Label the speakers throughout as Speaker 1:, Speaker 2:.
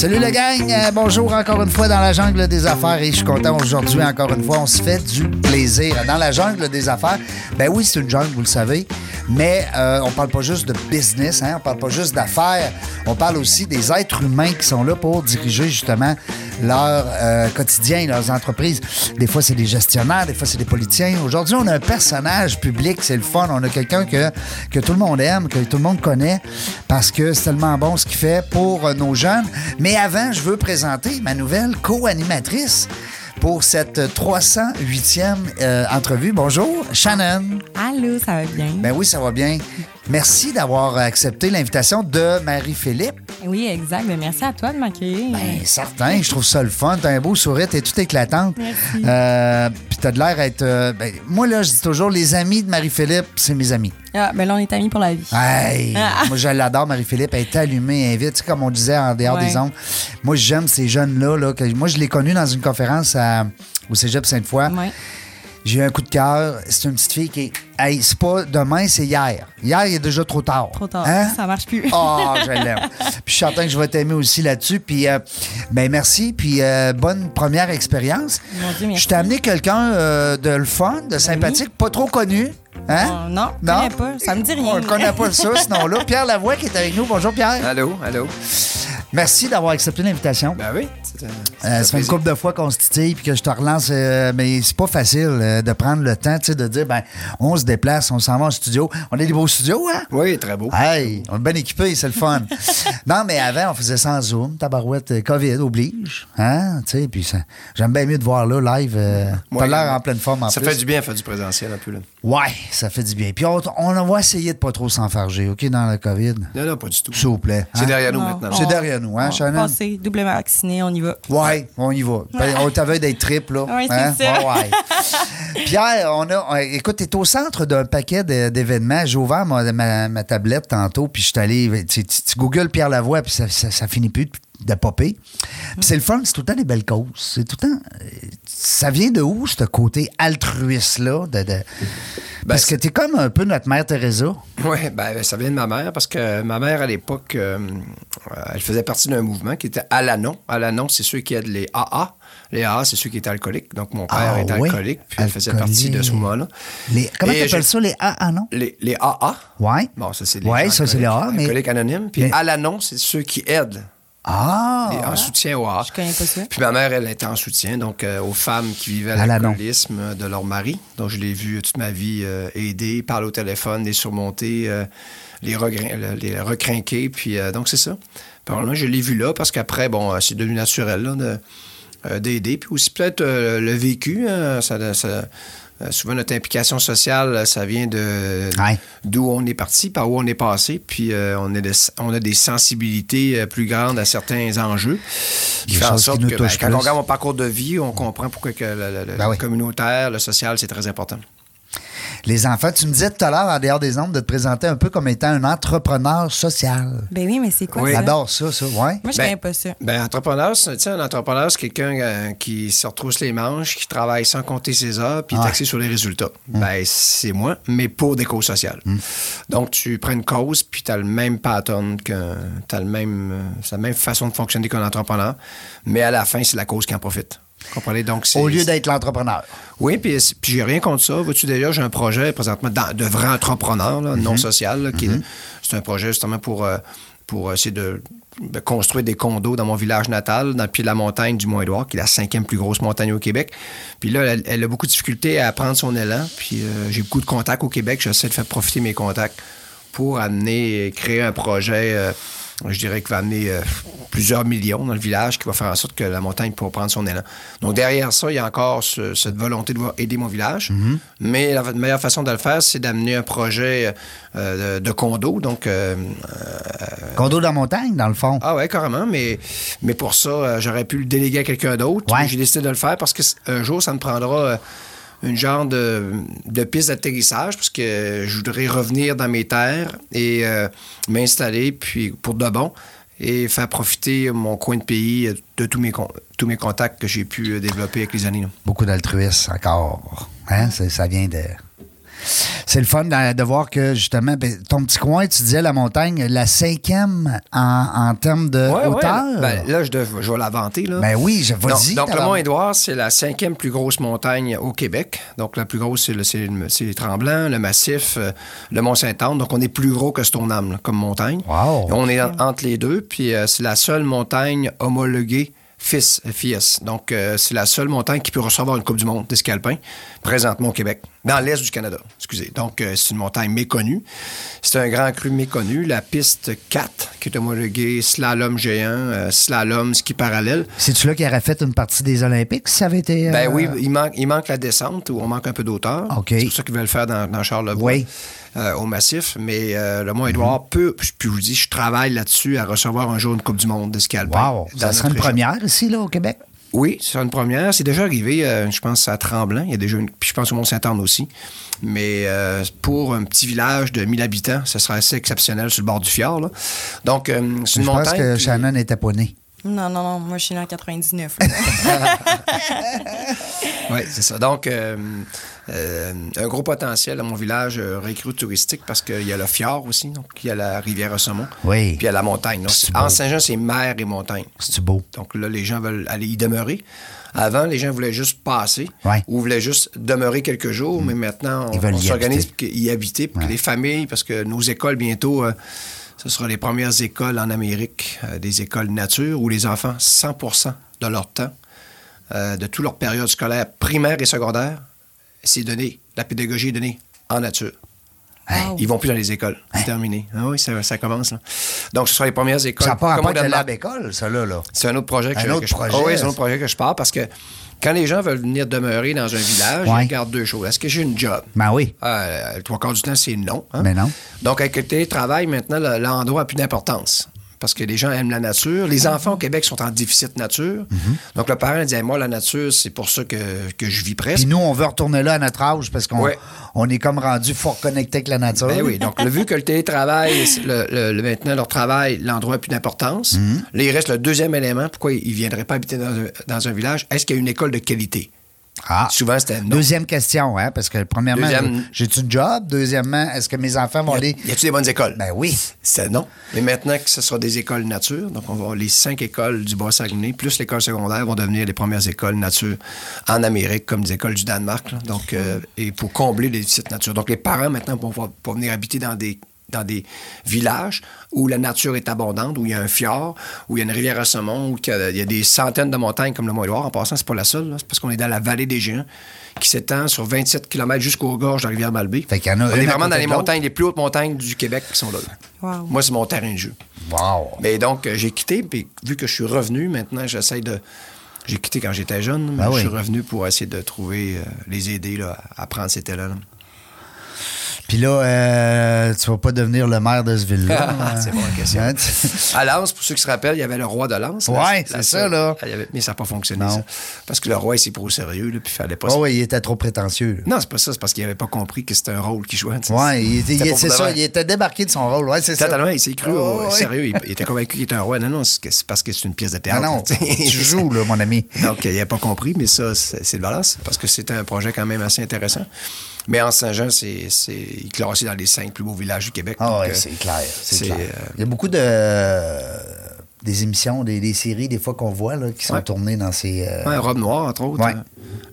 Speaker 1: Salut le gang, Euh, bonjour encore une fois dans la jungle des affaires et je suis content aujourd'hui encore une fois, on se fait du plaisir. Dans la jungle des affaires, ben oui c'est une jungle, vous le savez, mais euh, on parle pas juste de business, hein, on parle pas juste d'affaires, on parle aussi des êtres humains qui sont là pour diriger justement leur euh, quotidien, leurs entreprises. Des fois c'est des gestionnaires, des fois c'est des politiciens. Aujourd'hui on a un personnage public, c'est le fun, on a quelqu'un que, que tout le monde aime, que tout le monde connaît parce que c'est tellement bon ce qu'il fait pour euh, nos jeunes. Mais avant, je veux présenter ma nouvelle co-animatrice pour cette 308e euh, entrevue. Bonjour, Shannon.
Speaker 2: Allô, ça va bien?
Speaker 1: Ben oui, ça va bien. Merci d'avoir accepté l'invitation de Marie-Philippe.
Speaker 2: Oui, exact. Ben, merci à toi de m'accueillir.
Speaker 1: Ben, certain, je trouve ça le fun. T'as un beau sourire, t'es tout éclatante.
Speaker 2: Merci.
Speaker 1: Euh, Puis t'as de l'air d'être. euh, ben, moi, là, je dis toujours, les amis de Marie-Philippe, c'est mes amis.
Speaker 2: Ah, ben là, on est amis pour la vie.
Speaker 1: Hey,
Speaker 2: Ah.
Speaker 1: moi, je l'adore, Marie-Philippe. Elle est allumée, elle vite. Tu sais, comme on disait en dehors
Speaker 2: Ouais.
Speaker 1: des ondes. Moi, j'aime ces jeunes-là. Là, moi, je l'ai connue dans une conférence à- au cégep Sainte-Foy.
Speaker 2: Ouais.
Speaker 1: J'ai eu un coup de cœur. C'est une petite fille qui est. Hey, c'est pas demain, c'est hier. Hier, il est déjà trop tard.
Speaker 2: Trop tard.
Speaker 1: Hein?
Speaker 2: Ça marche plus.
Speaker 1: Ah, je l'aime. Puis je suis certain que je vais t'aimer aussi là-dessus. Puis, euh, ben merci. Puis, euh, bonne première expérience.
Speaker 2: Mon Dieu, merci.
Speaker 1: Je t'ai amené quelqu'un euh, de le fun, de sympathique, pas trop connu. Hein?
Speaker 2: Oh, non, je connais pas. Ça me dit rien.
Speaker 1: On ne connaît pas ça, sinon là. Pierre Lavoie qui est avec nous. Bonjour, Pierre.
Speaker 3: Allô, allô.
Speaker 1: Merci d'avoir accepté l'invitation.
Speaker 3: Ben oui. c'est, euh, c'est
Speaker 1: Euh,
Speaker 3: un
Speaker 1: ça fait une couple de fois qu'on se titille puis que je te relance, euh, mais c'est pas facile euh, de prendre le temps, tu sais, de dire, ben, on se déplace, on s'en va en studio. On a des beaux studios, hein?
Speaker 3: Oui, très beau.
Speaker 1: Hey, on est bien équipés, c'est le fun. non, mais avant, on faisait sans Zoom, tabarouette, euh, COVID oblige, hein, tu sais, puis ça- j'aime bien mieux de voir là, live, euh, t'as
Speaker 3: Ouais,
Speaker 1: l'air en pleine forme en
Speaker 3: Ça
Speaker 1: plus.
Speaker 3: fait du bien, faire du présentiel un peu. Là.
Speaker 1: Ouais, ça fait du bien. Puis on, on va essayer de pas trop s'enfarger, OK, dans le COVID?
Speaker 3: Non, non, pas du tout.
Speaker 1: S'il vous plaît.
Speaker 3: C'est
Speaker 1: hein?
Speaker 3: derrière nous
Speaker 2: Non,
Speaker 3: maintenant.
Speaker 1: C'est
Speaker 2: on-
Speaker 1: derrière nous, hein,
Speaker 2: on-
Speaker 1: Shannon?
Speaker 2: Passé, doublement vacciné, on y va.
Speaker 1: Ouais, on y va. Ben, On t'avait d'être triple, là.
Speaker 2: Ouais, c'est ça.
Speaker 1: Ouais, ouais. Pierre, on a. ouais, Écoute, t'es au centre d'un paquet d'événements. J'ai ouvert ma, ma- ma tablette tantôt, puis je suis allé. Tu, tu, tu googles Pierre Lavoie, puis ça, ça, ça finit plus de, de popper. Puis c'est le fun, c'est tout le temps des belles causes. C'est tout le temps. euh, Ça vient de où, ce côté altruiste-là? De, de- Parce que t'es comme un peu notre mère Teresa.
Speaker 3: Oui, ben, ça vient de ma mère parce que ma mère, à l'époque, euh, elle faisait partie d'un mouvement qui était Alanon. Alanon, c'est ceux qui aident les AA. Les AA, c'est ceux qui étaient alcooliques. Donc, mon père
Speaker 1: Ah,
Speaker 3: était
Speaker 1: oui.
Speaker 3: alcoolique, puis elle faisait partie de ce mouvement-là.
Speaker 1: Les, comment
Speaker 3: Et
Speaker 1: t'appelles
Speaker 3: je-
Speaker 1: ça, les A? Ah non?
Speaker 3: Les, les AA.
Speaker 1: Ouais.
Speaker 3: Bon, ça, c'est les
Speaker 1: Ouais, ça, c'est les AA, mais-
Speaker 3: Alcooliques anonymes. Puis
Speaker 1: Mais-
Speaker 3: Alanon, c'est ceux qui aident
Speaker 1: Ah!
Speaker 3: en soutien AA.
Speaker 2: Je connais pas ça.
Speaker 3: Puis ma mère, elle était en soutien donc euh, aux femmes qui vivaient
Speaker 1: À
Speaker 3: l'alcoolisme euh, de leur mari. Donc je l'ai vu toute ma vie euh, aider, parler au téléphone, les surmonter, euh, les, recrinquer. Puis euh, donc c'est ça. Puis alors, moi, je l'ai vu là parce qu'après, bon, euh, c'est devenu naturel là, de, euh, d'aider. Puis aussi peut-être euh, le vécu. hein, ça, ça- souvent notre implication sociale, ça vient de
Speaker 1: Ouais.
Speaker 3: d'où on est parti, par où on est passé, puis euh, on, est des- on a des sensibilités euh, plus grandes à certains enjeux. Qui fait en sorte que ben, quand on regarde mon parcours de vie, on comprend pourquoi que le, le- le
Speaker 1: Ben oui.
Speaker 3: communautaire, le social, c'est très important.
Speaker 1: Les enfants, tu me disais tout à l'heure, en dehors des ondes, de te présenter un peu comme étant un entrepreneur social.
Speaker 2: Ben oui, mais c'est quoi
Speaker 3: Oui.
Speaker 2: ça?
Speaker 1: J'adore ça, ça, ouais.
Speaker 2: Moi, je
Speaker 3: Ben,
Speaker 2: connais pas ça.
Speaker 3: Ben, entrepreneur, c'est, tu sais, un entrepreneur, c'est quelqu'un euh, qui se retrousse les manches, qui travaille sans compter ses heures, puis est axé sur les résultats. Ben, c'est moi, mais pour des causes sociales. Donc, tu prends une cause, puis tu as le même pattern, tu as le même, euh, c'est la même façon de fonctionner qu'un entrepreneur, mais à la fin, c'est la cause qui en profite. Comprenez? Donc,
Speaker 1: Au lieu d'être l'entrepreneur.
Speaker 3: Oui, puis, puis j'ai rien contre ça. Vois-tu, d'ailleurs, j'ai un projet présentement dans- de vrai entrepreneur, là,
Speaker 1: Mhm.
Speaker 3: non social. là, qui est- C'est un projet justement pour, euh, pour essayer de, de construire des condos dans mon village natal, dans le pied de la montagne du Mont-Édouard, qui est la cinquième plus grosse montagne au Québec. Puis là, elle, elle a beaucoup de difficultés à prendre son élan. Puis euh, j'ai beaucoup de contacts au Québec. J'essaie de faire profiter mes contacts pour amener, créer un projet, euh, je dirais, qui va amener euh, plusieurs millions dans le village, qui va faire en sorte que la montagne pourra prendre son élan. Donc derrière ça, il y a encore ce- cette volonté de vouloir aider mon village. Mais la meilleure façon de le faire, c'est d'amener un projet euh, de, de condo. Donc, euh,
Speaker 1: Condo dans la montagne, dans le fond.
Speaker 3: ah ouais, carrément, mais, mais pour ça, euh, j'aurais pu le déléguer à quelqu'un d'autre.
Speaker 1: Ouais.
Speaker 3: J'ai décidé de le faire parce que c- un jour, ça me prendra euh, une genre de, de piste d'atterrissage parce que je voudrais revenir dans mes terres et euh, m'installer puis pour de bon et faire profiter mon coin de pays de tous mes, tous mes contacts que j'ai pu développer avec les années.
Speaker 1: Beaucoup d'altruisme encore. Hein? Vient de. C'est le fun de, de voir que, justement, ben, ton petit coin, tu disais la montagne, la cinquième en, en termes de
Speaker 3: Ouais, ouais.
Speaker 1: hauteur?
Speaker 3: Ben, là, je, dev- je vais la vanter. Là.
Speaker 1: Ben oui, je vas-y.
Speaker 3: Donc, donc, le. Mont-Édouard, c'est la cinquième plus grosse montagne au Québec. Donc, la plus grosse, c'est le, c'est le- c'est les Tremblants, le Massif, euh, le Mont-Saint-Anne. Donc, on est plus gros que Stoneham là, comme montagne.
Speaker 1: Wow.
Speaker 3: On est en- entre les deux. Puis, euh, c'est la seule montagne homologuée FIS, FIS. Donc, euh, c'est la seule montagne qui peut recevoir une Coupe du Monde d'escalpin présentement au Québec, dans l'est du Canada. Excusez. Donc, euh, c'est une montagne méconnue. C'est un grand cru méconnu. La piste 4, qui est homologuée slalom géant, euh, slalom, ski parallèle.
Speaker 1: C'est-tu là qui aurait fait une partie des Olympiques si ça avait été.
Speaker 3: Ben oui, il manque, il manque la descente où on manque un peu d'auteur.
Speaker 1: OK.
Speaker 3: C'est pour ça qu'ils veulent le faire dans, dans Charlevoix.
Speaker 1: Oui.
Speaker 3: Euh, au massif, mais euh, le Mont-Édouard peut, puis je vous dis, je travaille là-dessus à recevoir un jour une Coupe du Monde de ski alpin.
Speaker 1: Wow.
Speaker 3: dans
Speaker 1: Ça serait
Speaker 3: notre
Speaker 1: une
Speaker 3: région.
Speaker 1: première ici, là, au Québec?
Speaker 3: Oui, c'est une première. C'est déjà arrivé, euh, je pense, à Tremblant. Il y a déjà une, puis je pense au Mont-Saint-Anne aussi. Mais euh, pour un petit village de 1000 habitants, ce serait assez exceptionnel sur le bord du fjord. là. Donc, euh, c'est
Speaker 1: Je
Speaker 3: une
Speaker 1: pense
Speaker 3: montagne.
Speaker 1: que
Speaker 3: qui-
Speaker 1: Shannon n'était pas.
Speaker 2: Non, non, non. Moi, je suis née en 99. là.
Speaker 3: Oui, c'est ça. Donc, euh, euh, un gros potentiel à mon village euh, touristique parce qu'il y a le fjord aussi, donc il y a la rivière Ossemont.
Speaker 1: Oui.
Speaker 3: Puis il y a la montagne. Donc,
Speaker 1: C'est
Speaker 3: en. Saint-Jean, c'est mer et montagne.
Speaker 1: C'est-tu beau?
Speaker 3: Donc là, les gens veulent aller y demeurer. Avant, les gens voulaient juste passer
Speaker 1: Ouais. Mm.
Speaker 3: ou voulaient juste demeurer quelques jours, mais maintenant, on, s'organise pour y habiter, pour que les familles, parce que nos écoles, bientôt, euh, ce sera les premières écoles en Amérique, euh, des écoles nature, où les enfants, 100% de leur temps, euh, de toute leur période scolaire primaire et secondaire, c'est donné, la pédagogie est donnée en nature.
Speaker 2: Wow.
Speaker 3: Ils vont plus dans les écoles. C'est terminé. Ah oui, ça, ça commence. Là. Donc, ce sera les premières écoles.
Speaker 1: Ça n'a pas
Speaker 3: Comme
Speaker 1: rapport
Speaker 3: au
Speaker 1: avec la
Speaker 3: Danemark.
Speaker 1: école, ça, là. là.
Speaker 3: C'est un autre projet que,
Speaker 1: Un
Speaker 3: je,
Speaker 1: autre
Speaker 3: que je-
Speaker 1: projet.
Speaker 3: Ah oui, c'est un autre projet que je pars parce que quand les gens veulent venir demeurer dans un village,
Speaker 1: Ouais.
Speaker 3: ils regardent deux choses. Est-ce que j'ai une job?
Speaker 1: Ben oui.
Speaker 3: Euh, trois quarts du temps, c'est non. hein?
Speaker 1: Mais non.
Speaker 3: Donc, avec le télétravail, maintenant, le- l'endroit a plus d'importance. Parce que les gens aiment la nature. Les enfants au Québec sont en déficit nature.
Speaker 1: Mm-hmm.
Speaker 3: Donc, le parent dit Moi, la nature, c'est pour ça que, que je vis presque.
Speaker 1: Puis nous, on veut retourner là à notre âge parce qu'on
Speaker 3: Ouais.
Speaker 1: on est comme rendu fort connecté avec la nature.
Speaker 3: Ben oui, donc le, vu que le télétravail, le, le- le- maintenant leur travail, l'endroit n'a plus d'importance,
Speaker 1: Mhm.
Speaker 3: là, il reste le deuxième élément, pourquoi ils ne viendraient pas habiter dans un, dans un village, est-ce qu'il y a une école de qualité?
Speaker 1: Ah.
Speaker 3: Souvent, c'était non.
Speaker 1: Deuxième question, hein, parce que premièrement,
Speaker 3: Deuxième-
Speaker 1: j'ai-tu un job? Deuxièmement, est-ce que mes enfants vont aller.
Speaker 3: Y a-t-il des bonnes écoles?
Speaker 1: Ben oui.
Speaker 3: C'est non. Mais maintenant que ce sera des écoles nature, donc on va les cinq écoles du Bas-Saguenay, plus l'école secondaire, vont devenir les premières écoles nature en Amérique, comme des écoles du Danemark. là. donc, euh, et pour combler les déficits nature. Donc, les parents maintenant vont pouvoir venir habiter dans des dans des villages où la nature est abondante, où il y a un fjord, où il y a une rivière à saumon, où il y a, des centaines de montagnes comme le Mont-Édouard. En passant, c'est pas la seule, là. c'est parce qu'on est dans la vallée des Géants, qui s'étend sur 27 km jusqu'aux gorges de la rivière Malbaie.
Speaker 1: Fait qu'il y en a
Speaker 3: On est vraiment dans les montagnes, les plus hautes montagnes du Québec qui sont là.
Speaker 2: Wow.
Speaker 3: Moi, c'est mon terrain de jeu.
Speaker 1: Wow.
Speaker 3: Mais donc, euh, j'ai quitté, puis vu que je suis revenu, maintenant, j'essaie de. J'ai quitté quand j'étais jeune, mais
Speaker 1: Ben
Speaker 3: je
Speaker 1: oui.
Speaker 3: suis revenu pour essayer de trouver, euh, les aider là, à prendre cet élan.
Speaker 1: Puis là, euh, tu vas pas devenir le maire de ce ville-là.
Speaker 3: C'est bonne question.
Speaker 1: Hein,
Speaker 3: À Lens, pour ceux qui se rappellent, il y avait le roi de Lens.
Speaker 1: Ouais, c'est ça, là.
Speaker 3: avait- Mais ça n'a pas fonctionné,
Speaker 1: Non.
Speaker 3: ça. Parce que le roi, il s'est pris au sérieux, là, puis il fallait pas.
Speaker 1: Oh, oui, il était trop prétentieux. là.
Speaker 3: Non, c'est pas ça, c'est parce qu'il n'avait pas compris que c'était un rôle qu'il jouait. pas
Speaker 1: c'est
Speaker 3: pour
Speaker 1: ça, il était débarqué de son rôle. Ouais, c'est ça.
Speaker 3: Totalement, il s'est cru
Speaker 1: Oh, ouais.
Speaker 3: sérieux. Il, il était convaincu qu'il était un roi. Non, non, c'est c'est parce que c'est une pièce de
Speaker 1: Ah
Speaker 3: théâtre.
Speaker 1: non,
Speaker 3: tu sais.
Speaker 1: tu joues, là, mon ami.
Speaker 3: Donc, il n'a pas compris, mais ça, c'est c'est de balance, parce que c'était un projet quand même assez intéressant. Mais en Saint-Jean, c'est c'est- il est classé dans les cinq plus beaux villages du Québec.
Speaker 1: Ah oui,
Speaker 3: euh,
Speaker 1: c'est clair. C'est clair.
Speaker 3: euh,
Speaker 1: Il y a beaucoup de euh, des émissions, des, des séries, des fois qu'on voit là, qui sont
Speaker 3: Ouais.
Speaker 1: tournées dans ces. euh,
Speaker 3: ouais, Robe Noire, entre autres.
Speaker 1: Ouais.
Speaker 3: hein,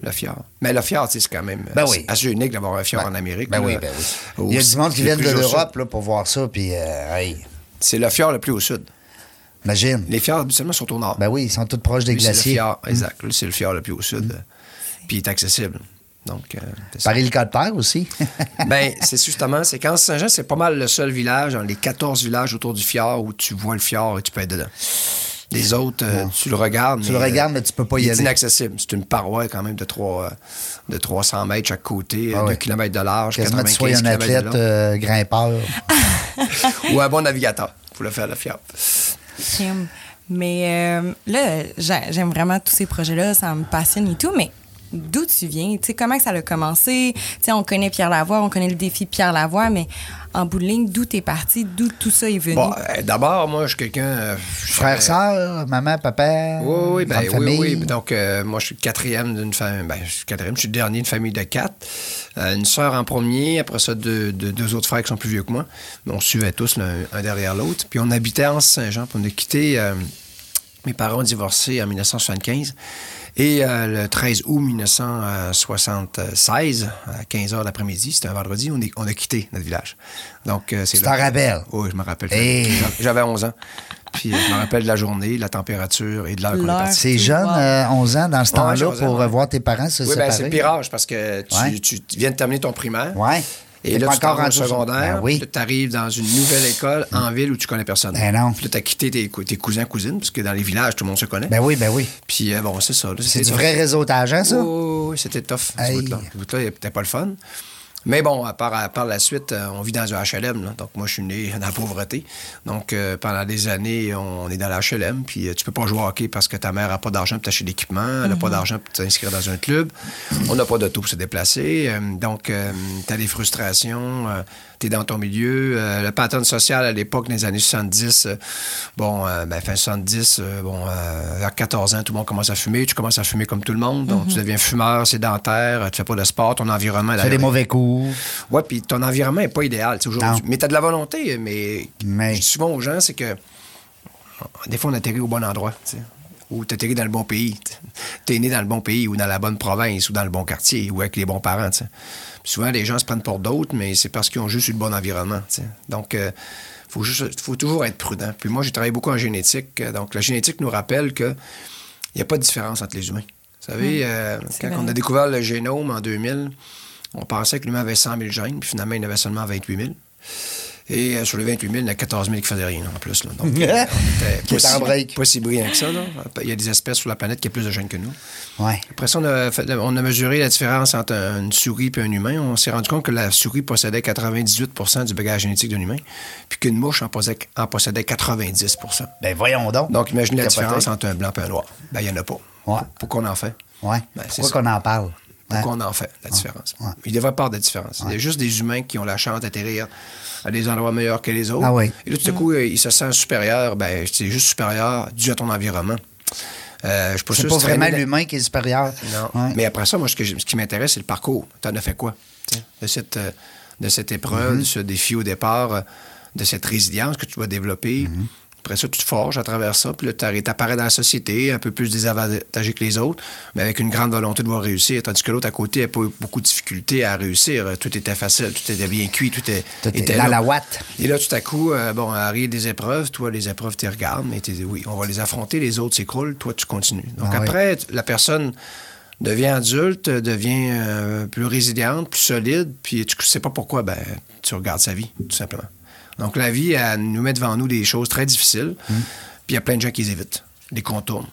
Speaker 3: le fjord. Mais le fjord, c'est quand même
Speaker 1: Ben
Speaker 3: assez-
Speaker 1: oui.
Speaker 3: assez unique d'avoir un fjord en Amérique.
Speaker 1: Ben
Speaker 3: là.
Speaker 1: oui, ben oui.
Speaker 3: Au-
Speaker 1: Il y a du monde qui vient de l'Europe pour voir ça, puis hey,
Speaker 3: C'est le fjord le plus au sud.
Speaker 1: imagine.
Speaker 3: Les fjords, habituellement, sont au nord.
Speaker 1: Ben oui, ils sont tous proches des
Speaker 3: Lui, c'est le
Speaker 1: glaciers. Mm.
Speaker 3: fjord, exact. C'est le fjord le plus au sud. Puis il est accessible. Donc, euh, c'est.
Speaker 1: Par hélicoptère aussi.
Speaker 3: Ben, c'est justement, c'est qu'en Saint-Jean, c'est pas mal le seul village, dans les 14 villages autour du fjord, où tu vois le fjord et tu peux être dedans. Les autres, euh, tu le regardes.
Speaker 1: Tu le regardes, mais tu peux pas y aller.
Speaker 3: inaccessible. C'est une paroi quand même de, 3, de 300 mètres chaque côté,
Speaker 1: Ah
Speaker 3: 2
Speaker 1: ouais.
Speaker 3: km de large,
Speaker 1: Quasiment que
Speaker 3: 95
Speaker 1: tu sois un athlète euh, grimpeur.
Speaker 3: Ou un bon navigateur pour le faire le fjord.
Speaker 2: Mais euh, là, j'a- j'aime vraiment tous ces projets-là, ça me passionne et tout, mais d'où tu viens? Tu sais, comment ça a commencé? Tu sais, on connaît Pierre Lavoie, on connaît le défi Pierre Lavoie, mais en bout de ligne, d'où t'es parti? D'où tout ça est venu?
Speaker 3: Bon, euh, d'abord, moi, je suis quelqu'un. euh,
Speaker 1: Frère, sœur, maman, papa.
Speaker 3: Oui, oui, ben,
Speaker 1: grande
Speaker 3: oui,
Speaker 1: famille.
Speaker 3: oui. Donc, euh, moi, je suis quatrième d'une famille. Ben, je suis quatrième, je suis dernier d'une famille de quatre. Euh, une sœur en premier, après ça, deux, deux, deux autres frères qui sont plus vieux que moi. Mais on se suivait tous, l'un- un derrière l'autre. Puis on habitait à Anse-Saint-Jean, puis on a quitté. euh, mes parents ont divorcé en 1975. Et euh, le 13 août 1976, à 15 h l'après-midi, c'était un vendredi, on, est- on a quitté notre village. Donc, euh, c'est
Speaker 1: Tu t'en rappelles?
Speaker 3: Oui, je me rappelle.
Speaker 1: Hey.
Speaker 3: J'avais 11 ans. Puis euh, je me rappelle de la journée, de la température et de l'heure qu'on est parti.
Speaker 1: C'est jeune,
Speaker 2: Wow.
Speaker 1: euh, 11 ans, dans ce
Speaker 3: Ouais,
Speaker 1: temps-là,
Speaker 3: j'ai 11 ans,
Speaker 1: pour
Speaker 3: ouais.
Speaker 1: revoir tes parents se
Speaker 3: Oui, ben, c'est
Speaker 1: séparer.
Speaker 3: le pirage parce que tu,
Speaker 1: Ouais.
Speaker 3: tu viens de terminer ton primaire.
Speaker 1: Ouais.
Speaker 3: Et là, tu t'en au secondaire.
Speaker 1: Ben oui.
Speaker 3: Tu arrives dans une nouvelle école en ville où tu connais personne.
Speaker 1: Ben non.
Speaker 3: Puis là, tu as quitté tes, cou- tes cousins, cousines, parce que dans les villages, tout le monde se connaît.
Speaker 1: Ben oui, ben oui.
Speaker 3: Puis euh, bon, c'est ça.
Speaker 1: C'est du
Speaker 3: tough.
Speaker 1: vrai réseautage, hein, ça?
Speaker 3: Oh, oui, c'était tough. ce bout-là. Bout-là, c'était pas le fun. Mais bon, à part, à part la suite, euh, on vit dans un HLM. là. Donc, moi, je suis né dans la pauvreté. Donc, euh, pendant des années, on est dans la HLM. Puis, euh, tu peux pas jouer au hockey parce que ta mère a pas d'argent pour t'acheter d'équipement. Elle a pas d'argent pour t'inscrire dans un club. On n'a pas d'auto pour se déplacer. Euh, donc, tu as des frustrations. Tu es dans ton milieu. Euh, le pattern social à l'époque, dans les années 70, euh, bon, euh, ben, fin 70, euh, bon, vers 14 ans, tout le monde commence à fumer. Tu commences à fumer comme tout le monde. Donc, tu deviens fumeur, sédentaire. Tu fais pas de sport. Ton environnement...
Speaker 1: Tu fais des mauvais coups.
Speaker 3: Ouais, puis ton environnement n'est pas idéal aujourd'hui. Mais tu as de la volonté, mais,
Speaker 1: Mais-
Speaker 3: je dis souvent aux gens, c'est que des fois, on atterrit au bon endroit, tu sais, ou tu atterris dans le bon pays. Tu es né dans le bon pays, ou dans la bonne province, ou dans le bon quartier, ou avec les bons parents. tu sais. Puis souvent, les gens se prennent pour d'autres, mais c'est parce qu'ils ont juste eu le bon environnement. Donc, il faut, juste- faut toujours être prudent. Puis moi, j'ai travaillé beaucoup en génétique. euh, Donc, la génétique nous rappelle qu'il n'y a pas de différence entre les humains. Vous savez, euh, quand on a découvert le génome en 2000, on pensait que l'humain avait 100 000 gènes, puis finalement, il en avait seulement 28 000. Et euh, sur les 28 000, il y en a 14 000 qui faisaient rien en plus. Là. Donc, euh, on était
Speaker 1: est en
Speaker 3: pas,
Speaker 1: break.
Speaker 3: si, pas si brillant que ça. Là. Il y a des espèces sur la planète qui ont plus de gènes que nous.
Speaker 1: Ouais.
Speaker 3: Après ça, on a, fait- on a mesuré la différence entre un- une souris et un humain. On s'est rendu compte que la souris possédait 98% du bagage génétique d'un humain, puis qu'une mouche en possédait, en possédait 90%
Speaker 1: Ben voyons donc.
Speaker 3: Donc, imaginez la différence entre un blanc et un noir. Ben, il n'y en a pas.
Speaker 1: Ouais.
Speaker 3: Pourquoi on en fait?
Speaker 1: Ouais.
Speaker 3: Ben, c'est
Speaker 1: Pourquoi qu'on en parle?
Speaker 3: Pourquoi on en fait, la différence?
Speaker 1: Ouais.
Speaker 3: Il devrait pas avoir de différence. Il y a juste des humains qui ont la chance d'atterrir à des endroits meilleurs que les autres.
Speaker 1: Ah.
Speaker 3: Et là, tout à coup, euh, ils se sentent supérieurs. Ben, c'est juste supérieur dû à ton environnement. Euh, je
Speaker 1: C'est pas vraiment l'humain qui est supérieur.
Speaker 3: Non. Mais après ça, moi, ce, que j'ai- ce qui m'intéresse, c'est le parcours. Tu en as fait quoi? De cette, euh, de cette épreuve,
Speaker 1: Mm-hmm.
Speaker 3: de ce défi au départ, de cette résilience que tu dois développer.
Speaker 1: Mm-hmm.
Speaker 3: Après ça, tu te forges à travers ça, puis là, tu apparais dans la société, un peu plus désavantagé que les autres, mais avec une grande volonté de voir réussir, tandis que l'autre à côté n'a pas eu beaucoup de difficultés à réussir. Tout était facile, tout était bien cuit, tout, est-
Speaker 1: Tout est
Speaker 3: était
Speaker 1: dans
Speaker 3: là.
Speaker 1: la ouate.
Speaker 3: Et là, tout à coup, euh, bon, arrivent des épreuves. Toi, les épreuves, tu regardes, mais tu dis oui, on va les affronter, les autres s'écroulent, toi, tu continues. Donc
Speaker 1: Ah
Speaker 3: après, la personne devient adulte, devient euh, plus résiliente, plus solide, puis tu sais pas pourquoi, ben, tu regardes sa vie, tout simplement. Donc la vie, elle nous met devant nous des choses très difficiles,
Speaker 1: Hum.
Speaker 3: puis il y a plein de gens qui les évitent, les contournent.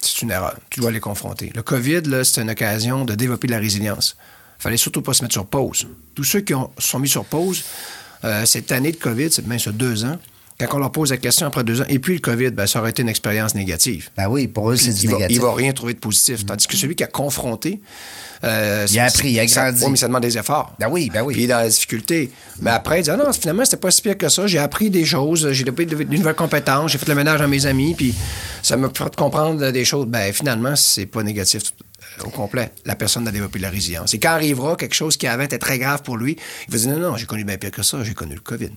Speaker 3: C'est une erreur. Tu dois les confronter. Le COVID, c'est une occasion de développer de la résilience. Il fallait surtout pas se mettre sur pause. Tous ceux qui ont, sont mis sur pause, euh, cette année de COVID, c'est même sur deux ans, quand on leur pose la question après deux ans, et puis le COVID, ben, ça aurait été une expérience négative.
Speaker 1: Ben oui, pour eux, c'est négatif.
Speaker 3: il va rien trouver de positif. Tandis que celui qui a confronté. Euh,
Speaker 1: Il a appris, il a
Speaker 3: ça-
Speaker 1: grandi.
Speaker 3: oui, mais ça demande des efforts.
Speaker 1: Ben oui, ben oui.
Speaker 3: Puis dans la difficulté. Mais après, il dit Ah non, finalement, c'était pas si pire que ça. J'ai appris des choses, j'ai développé de, nouvelles compétences, j'ai fait le ménage à mes amis, puis ça m'a fait comprendre des choses. Ben finalement, c'est pas négatif euh, au complet. La personne a développé de la résilience. Et quand arrivera quelque chose qui avait été très grave pour lui, il va dire Non, non, j'ai connu bien pire que ça, j'ai connu le COVID.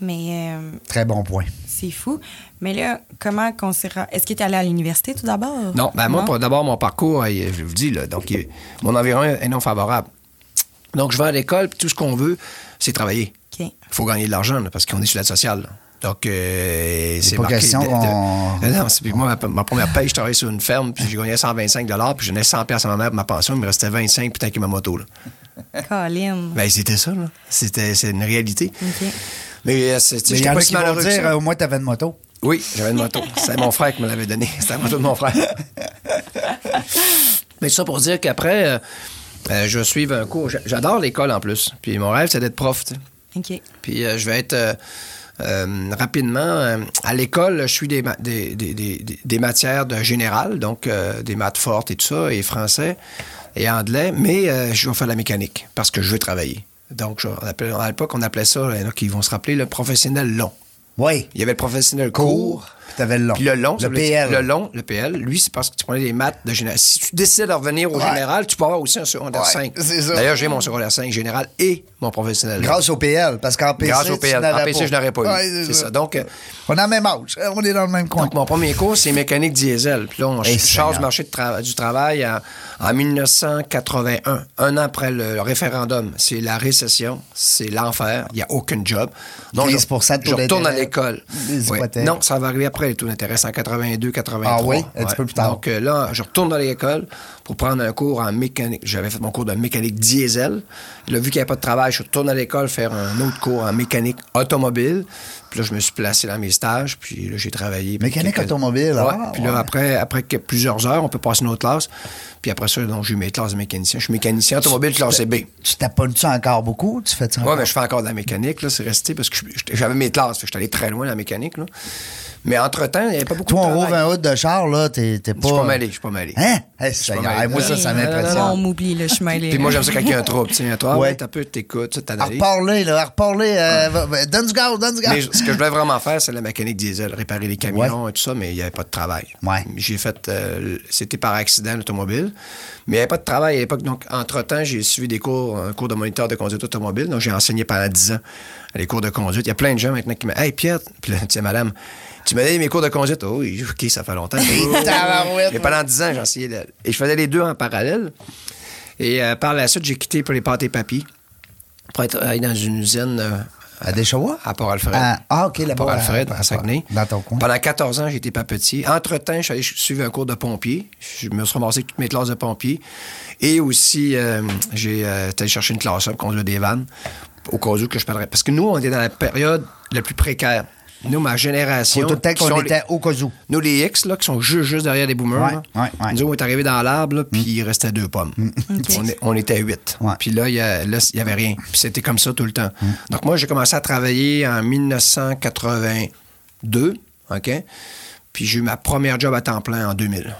Speaker 2: Mais euh,
Speaker 1: Très bon point.
Speaker 2: c'est fou. Mais là, comment qu'on s'est... Est-ce qu'il est allé à l'université tout d'abord?
Speaker 3: Non, ben moi, pour- d'abord, mon parcours, euh, je vous dis, là, donc, mon environnement est non favorable. Donc, je vais à l'école, puis tout ce qu'on veut, c'est travailler.
Speaker 2: OK.
Speaker 3: Il faut gagner de l'argent, là, parce qu'on est sur l'aide sociale. là. Donc, euh, c'est
Speaker 1: pas
Speaker 3: marqué.
Speaker 1: question
Speaker 3: de- de- Euh, Non, c'est puis moi, ma, ma première paye, je travaillais sur une ferme, puis j'ai gagné 125 puis je donnais 100 pièces à ma mère pour ma pension, il me restait 25 puis tanker ma moto. Là.
Speaker 2: Colin.
Speaker 3: Ben, c'était ça, là. C'était, c'est une réalité.
Speaker 2: OK.
Speaker 3: Mais euh, c'est,
Speaker 1: Mais il y en a qui vont dire,
Speaker 3: ça.
Speaker 1: euh, au moins, tu avais une moto.
Speaker 3: Oui, j'avais une moto. C'est mon frère qui me l'avait donné. C'était la moto de mon frère. Mais ça pour dire qu'après, euh, euh, je vais suivre un cours. J'a- J'adore l'école en plus. Puis mon rêve, c'est d'être prof.
Speaker 2: OK.
Speaker 3: Puis euh, je vais être. euh, Euh, rapidement, euh, à l'école, je suis des, ma- des, des- des- des- des matières de général, donc euh, des maths fortes et tout ça, et français et anglais, mais euh, je vais faire de la mécanique parce que je veux travailler. Donc, je- on appelait- à l'époque, on appelait ça, il y en a qui vont se rappeler, le professionnel long.
Speaker 1: Oui.
Speaker 3: Il y avait le professionnel court.
Speaker 1: T'avais le long.
Speaker 3: Puis le long,
Speaker 1: Le
Speaker 3: dire-
Speaker 1: PL.
Speaker 3: Le long, le PL, lui, c'est parce que tu prenais des maths de général. Si tu décides de revenir au
Speaker 1: Ouais.
Speaker 3: général, tu peux avoir aussi un secondaire
Speaker 1: Ouais,
Speaker 3: 5.
Speaker 1: c'est ça.
Speaker 3: D'ailleurs, j'ai mon secondaire 5 général et mon professionnel.
Speaker 1: Grâce au PL, parce qu'en PC,
Speaker 3: Grâce au PL. En PC, je n'aurais pas eu. C'est ça. Donc, euh,
Speaker 1: on a le même âge. On est dans le même coin.
Speaker 3: donc, mon premier cours, c'est mécanique diesel. Puis là, on
Speaker 1: Eh,
Speaker 3: charge marché de tra- du travail en, en 1981, un an après le référendum. C'est la récession, c'est l'enfer, il n'y a aucun job.
Speaker 1: 15
Speaker 3: je,
Speaker 1: de taux
Speaker 3: je retourne à l'école. Non, ça va arriver après les taux d'intérêt, en 82, 83.
Speaker 1: Ah oui? Un petit peu plus tard.
Speaker 3: Donc euh, là, je retourne dans l'école pour prendre un cours en mécanique. J'avais fait mon cours de mécanique diesel. Là, vu qu'il n'y avait pas de travail, je retourne à l'école faire un autre cours en mécanique automobile. Puis là, je me suis placé dans mes stages, puis là, j'ai travaillé.
Speaker 1: Mécanique
Speaker 3: quelques-
Speaker 1: automobile,
Speaker 3: Ouais.
Speaker 1: ah,
Speaker 3: Puis là,
Speaker 1: ouais.
Speaker 3: après, plusieurs heures, on peut passer une autre classe. Puis après ça, donc, j'ai eu mes classes de mécanicien. Je suis mécanicien automobile classe B.
Speaker 1: Tu taponnes-tu encore beaucoup? Tu fais ça
Speaker 3: Oui, mais je fais encore de la mécanique, là, c'est resté parce que je- j'avais mes classes, fait que j'étais allé très loin dans la mécanique, là. Mais entre-temps, il n'y avait pas beaucoup
Speaker 1: Toi,
Speaker 3: de
Speaker 1: on
Speaker 3: travail.
Speaker 1: rouvre un hood de char, là, t'es pas...
Speaker 3: Je suis pas mêlé, je suis pas mêlé.
Speaker 1: Hein? Hey, moi, ça, ça m'impressionne.
Speaker 2: On m'oublie, suis mêlée.
Speaker 3: Puis moi, j'aime ça quand il y a un trouble. Tu sais, un trouble,
Speaker 1: Ouais.
Speaker 3: t'as peu, t'écoutes, tu
Speaker 1: À
Speaker 3: t'analyses.
Speaker 1: reparler, là, à reparler. euh, donne du gaz, donne du gaz.
Speaker 3: Mais ce que je voulais vraiment faire, c'est la mécanique diesel, réparer les camions et tout ça, mais il n'y avait pas de travail.
Speaker 1: Ouais.
Speaker 3: J'ai fait, euh, c'était par accident l'automobile, mais il n'y avait pas de travail à l'époque. Donc, entre-temps, j'ai suivi des cours, un cours de moniteur de conduite automobile. Donc, j'ai enseigné pendant 10 ans les cours de conduite. Il y a plein de gens maintenant qui me Hey, Pierre, puis là, tu sais, madame, tu m'as donné mes cours de conduite. Oh, oui, OK, ça fait longtemps. Mais pendant 10 ans, le- Et je faisais les deux en parallèle. Et euh, par la suite, j'ai quitté pour les pâtes et papiers pour être euh, dans une usine euh,
Speaker 1: À Deschawa?
Speaker 3: à Port-Alfred.
Speaker 1: Ah, ah, OK,
Speaker 3: À
Speaker 1: là-bas.
Speaker 3: Port-Alfred,
Speaker 1: à-
Speaker 3: à Saguenay.
Speaker 1: Dans ton coin.
Speaker 3: Pendant 14 ans, j'ai été papetier. Entre-temps, je suis allé suivre un cours de pompier. Je me suis ramassé toutes mes classes de pompier. Et aussi, euh, j'ai été allé chercher une classe 1 pour conduire des vannes au cas où que je parlerais. Parce que nous, on était dans la période la plus précaire. Nous, ma génération...
Speaker 1: Faut tout le temps
Speaker 3: qui
Speaker 1: qu'on
Speaker 3: sont
Speaker 1: était
Speaker 3: les-
Speaker 1: au cas où.
Speaker 3: Nous, les X, là, qui sont juste, juste derrière les boomers,
Speaker 1: Ouais,
Speaker 3: là,
Speaker 1: ouais, ouais.
Speaker 3: nous, on est arrivés dans l'arbre, là, puis il restait deux pommes. On, est- on était huit. Puis là, il a- là, n'y avait rien. Puis c'était comme ça tout le temps. Donc, moi, j'ai commencé à travailler en 1982, OK? Puis j'ai eu ma première job à temps plein en 2000.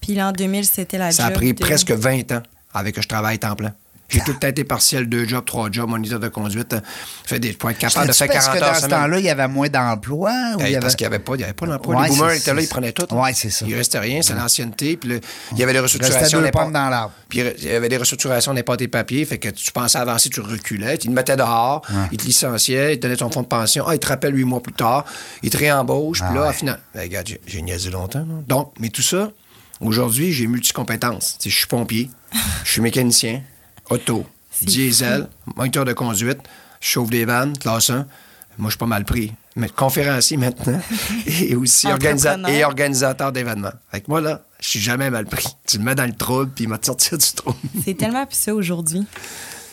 Speaker 2: Puis l'an 2000, c'était la
Speaker 3: Ça a
Speaker 2: job
Speaker 3: pris
Speaker 2: de-
Speaker 3: presque 20 ans avec que je travaille temps plein. J'ai tout le temps été partiel, deux jobs, trois jobs, moniteur de conduite. Fait des, pour être capable de faire
Speaker 1: parce
Speaker 3: 40
Speaker 1: que
Speaker 3: heures
Speaker 1: dans ce temps-là, il y avait moins d'emplois?
Speaker 3: Hey,
Speaker 1: avait-
Speaker 3: Parce qu'il n'y avait pas, il y avait pas d'emploi.
Speaker 1: Ouais,
Speaker 3: les boomers étaient là, ils prenaient tout.
Speaker 1: Ouais, c'est ça.
Speaker 3: Il restait rien, c'est l'ancienneté. Puis il y avait des
Speaker 1: Restait
Speaker 3: restructurations. n'importe-
Speaker 1: pommes dans l'arbre.
Speaker 3: Puis il y avait des restructurations n'importe tes papiers. Fait que tu pensais avancer, tu reculais. Ils te mettaient dehors, ils te licenciaient, ils te donnaient ton fonds de pension. Ah, ils te rappellent huit mois plus tard. Ils te réembauchent. Puis
Speaker 1: Ah
Speaker 3: là,
Speaker 1: ouais.
Speaker 3: à final... Ben, regarde, j'ai- niaisé longtemps. Donc, mais tout ça, aujourd'hui, j'ai multi-compétences. Je suis pompier, je suis mécanicien, auto, diesel, moniteur de conduite, je chauffe des vannes, classe 1. Moi, je suis pas mal pris. Mais conférencier maintenant et aussi organisa-
Speaker 2: Entrepreneur.
Speaker 3: et organisateur d'événements. Fait que moi, là, je suis jamais mal pris. Tu me mets dans le trouble, puis il m'a sortir du trouble.
Speaker 2: C'est tellement plus ça aujourd'hui.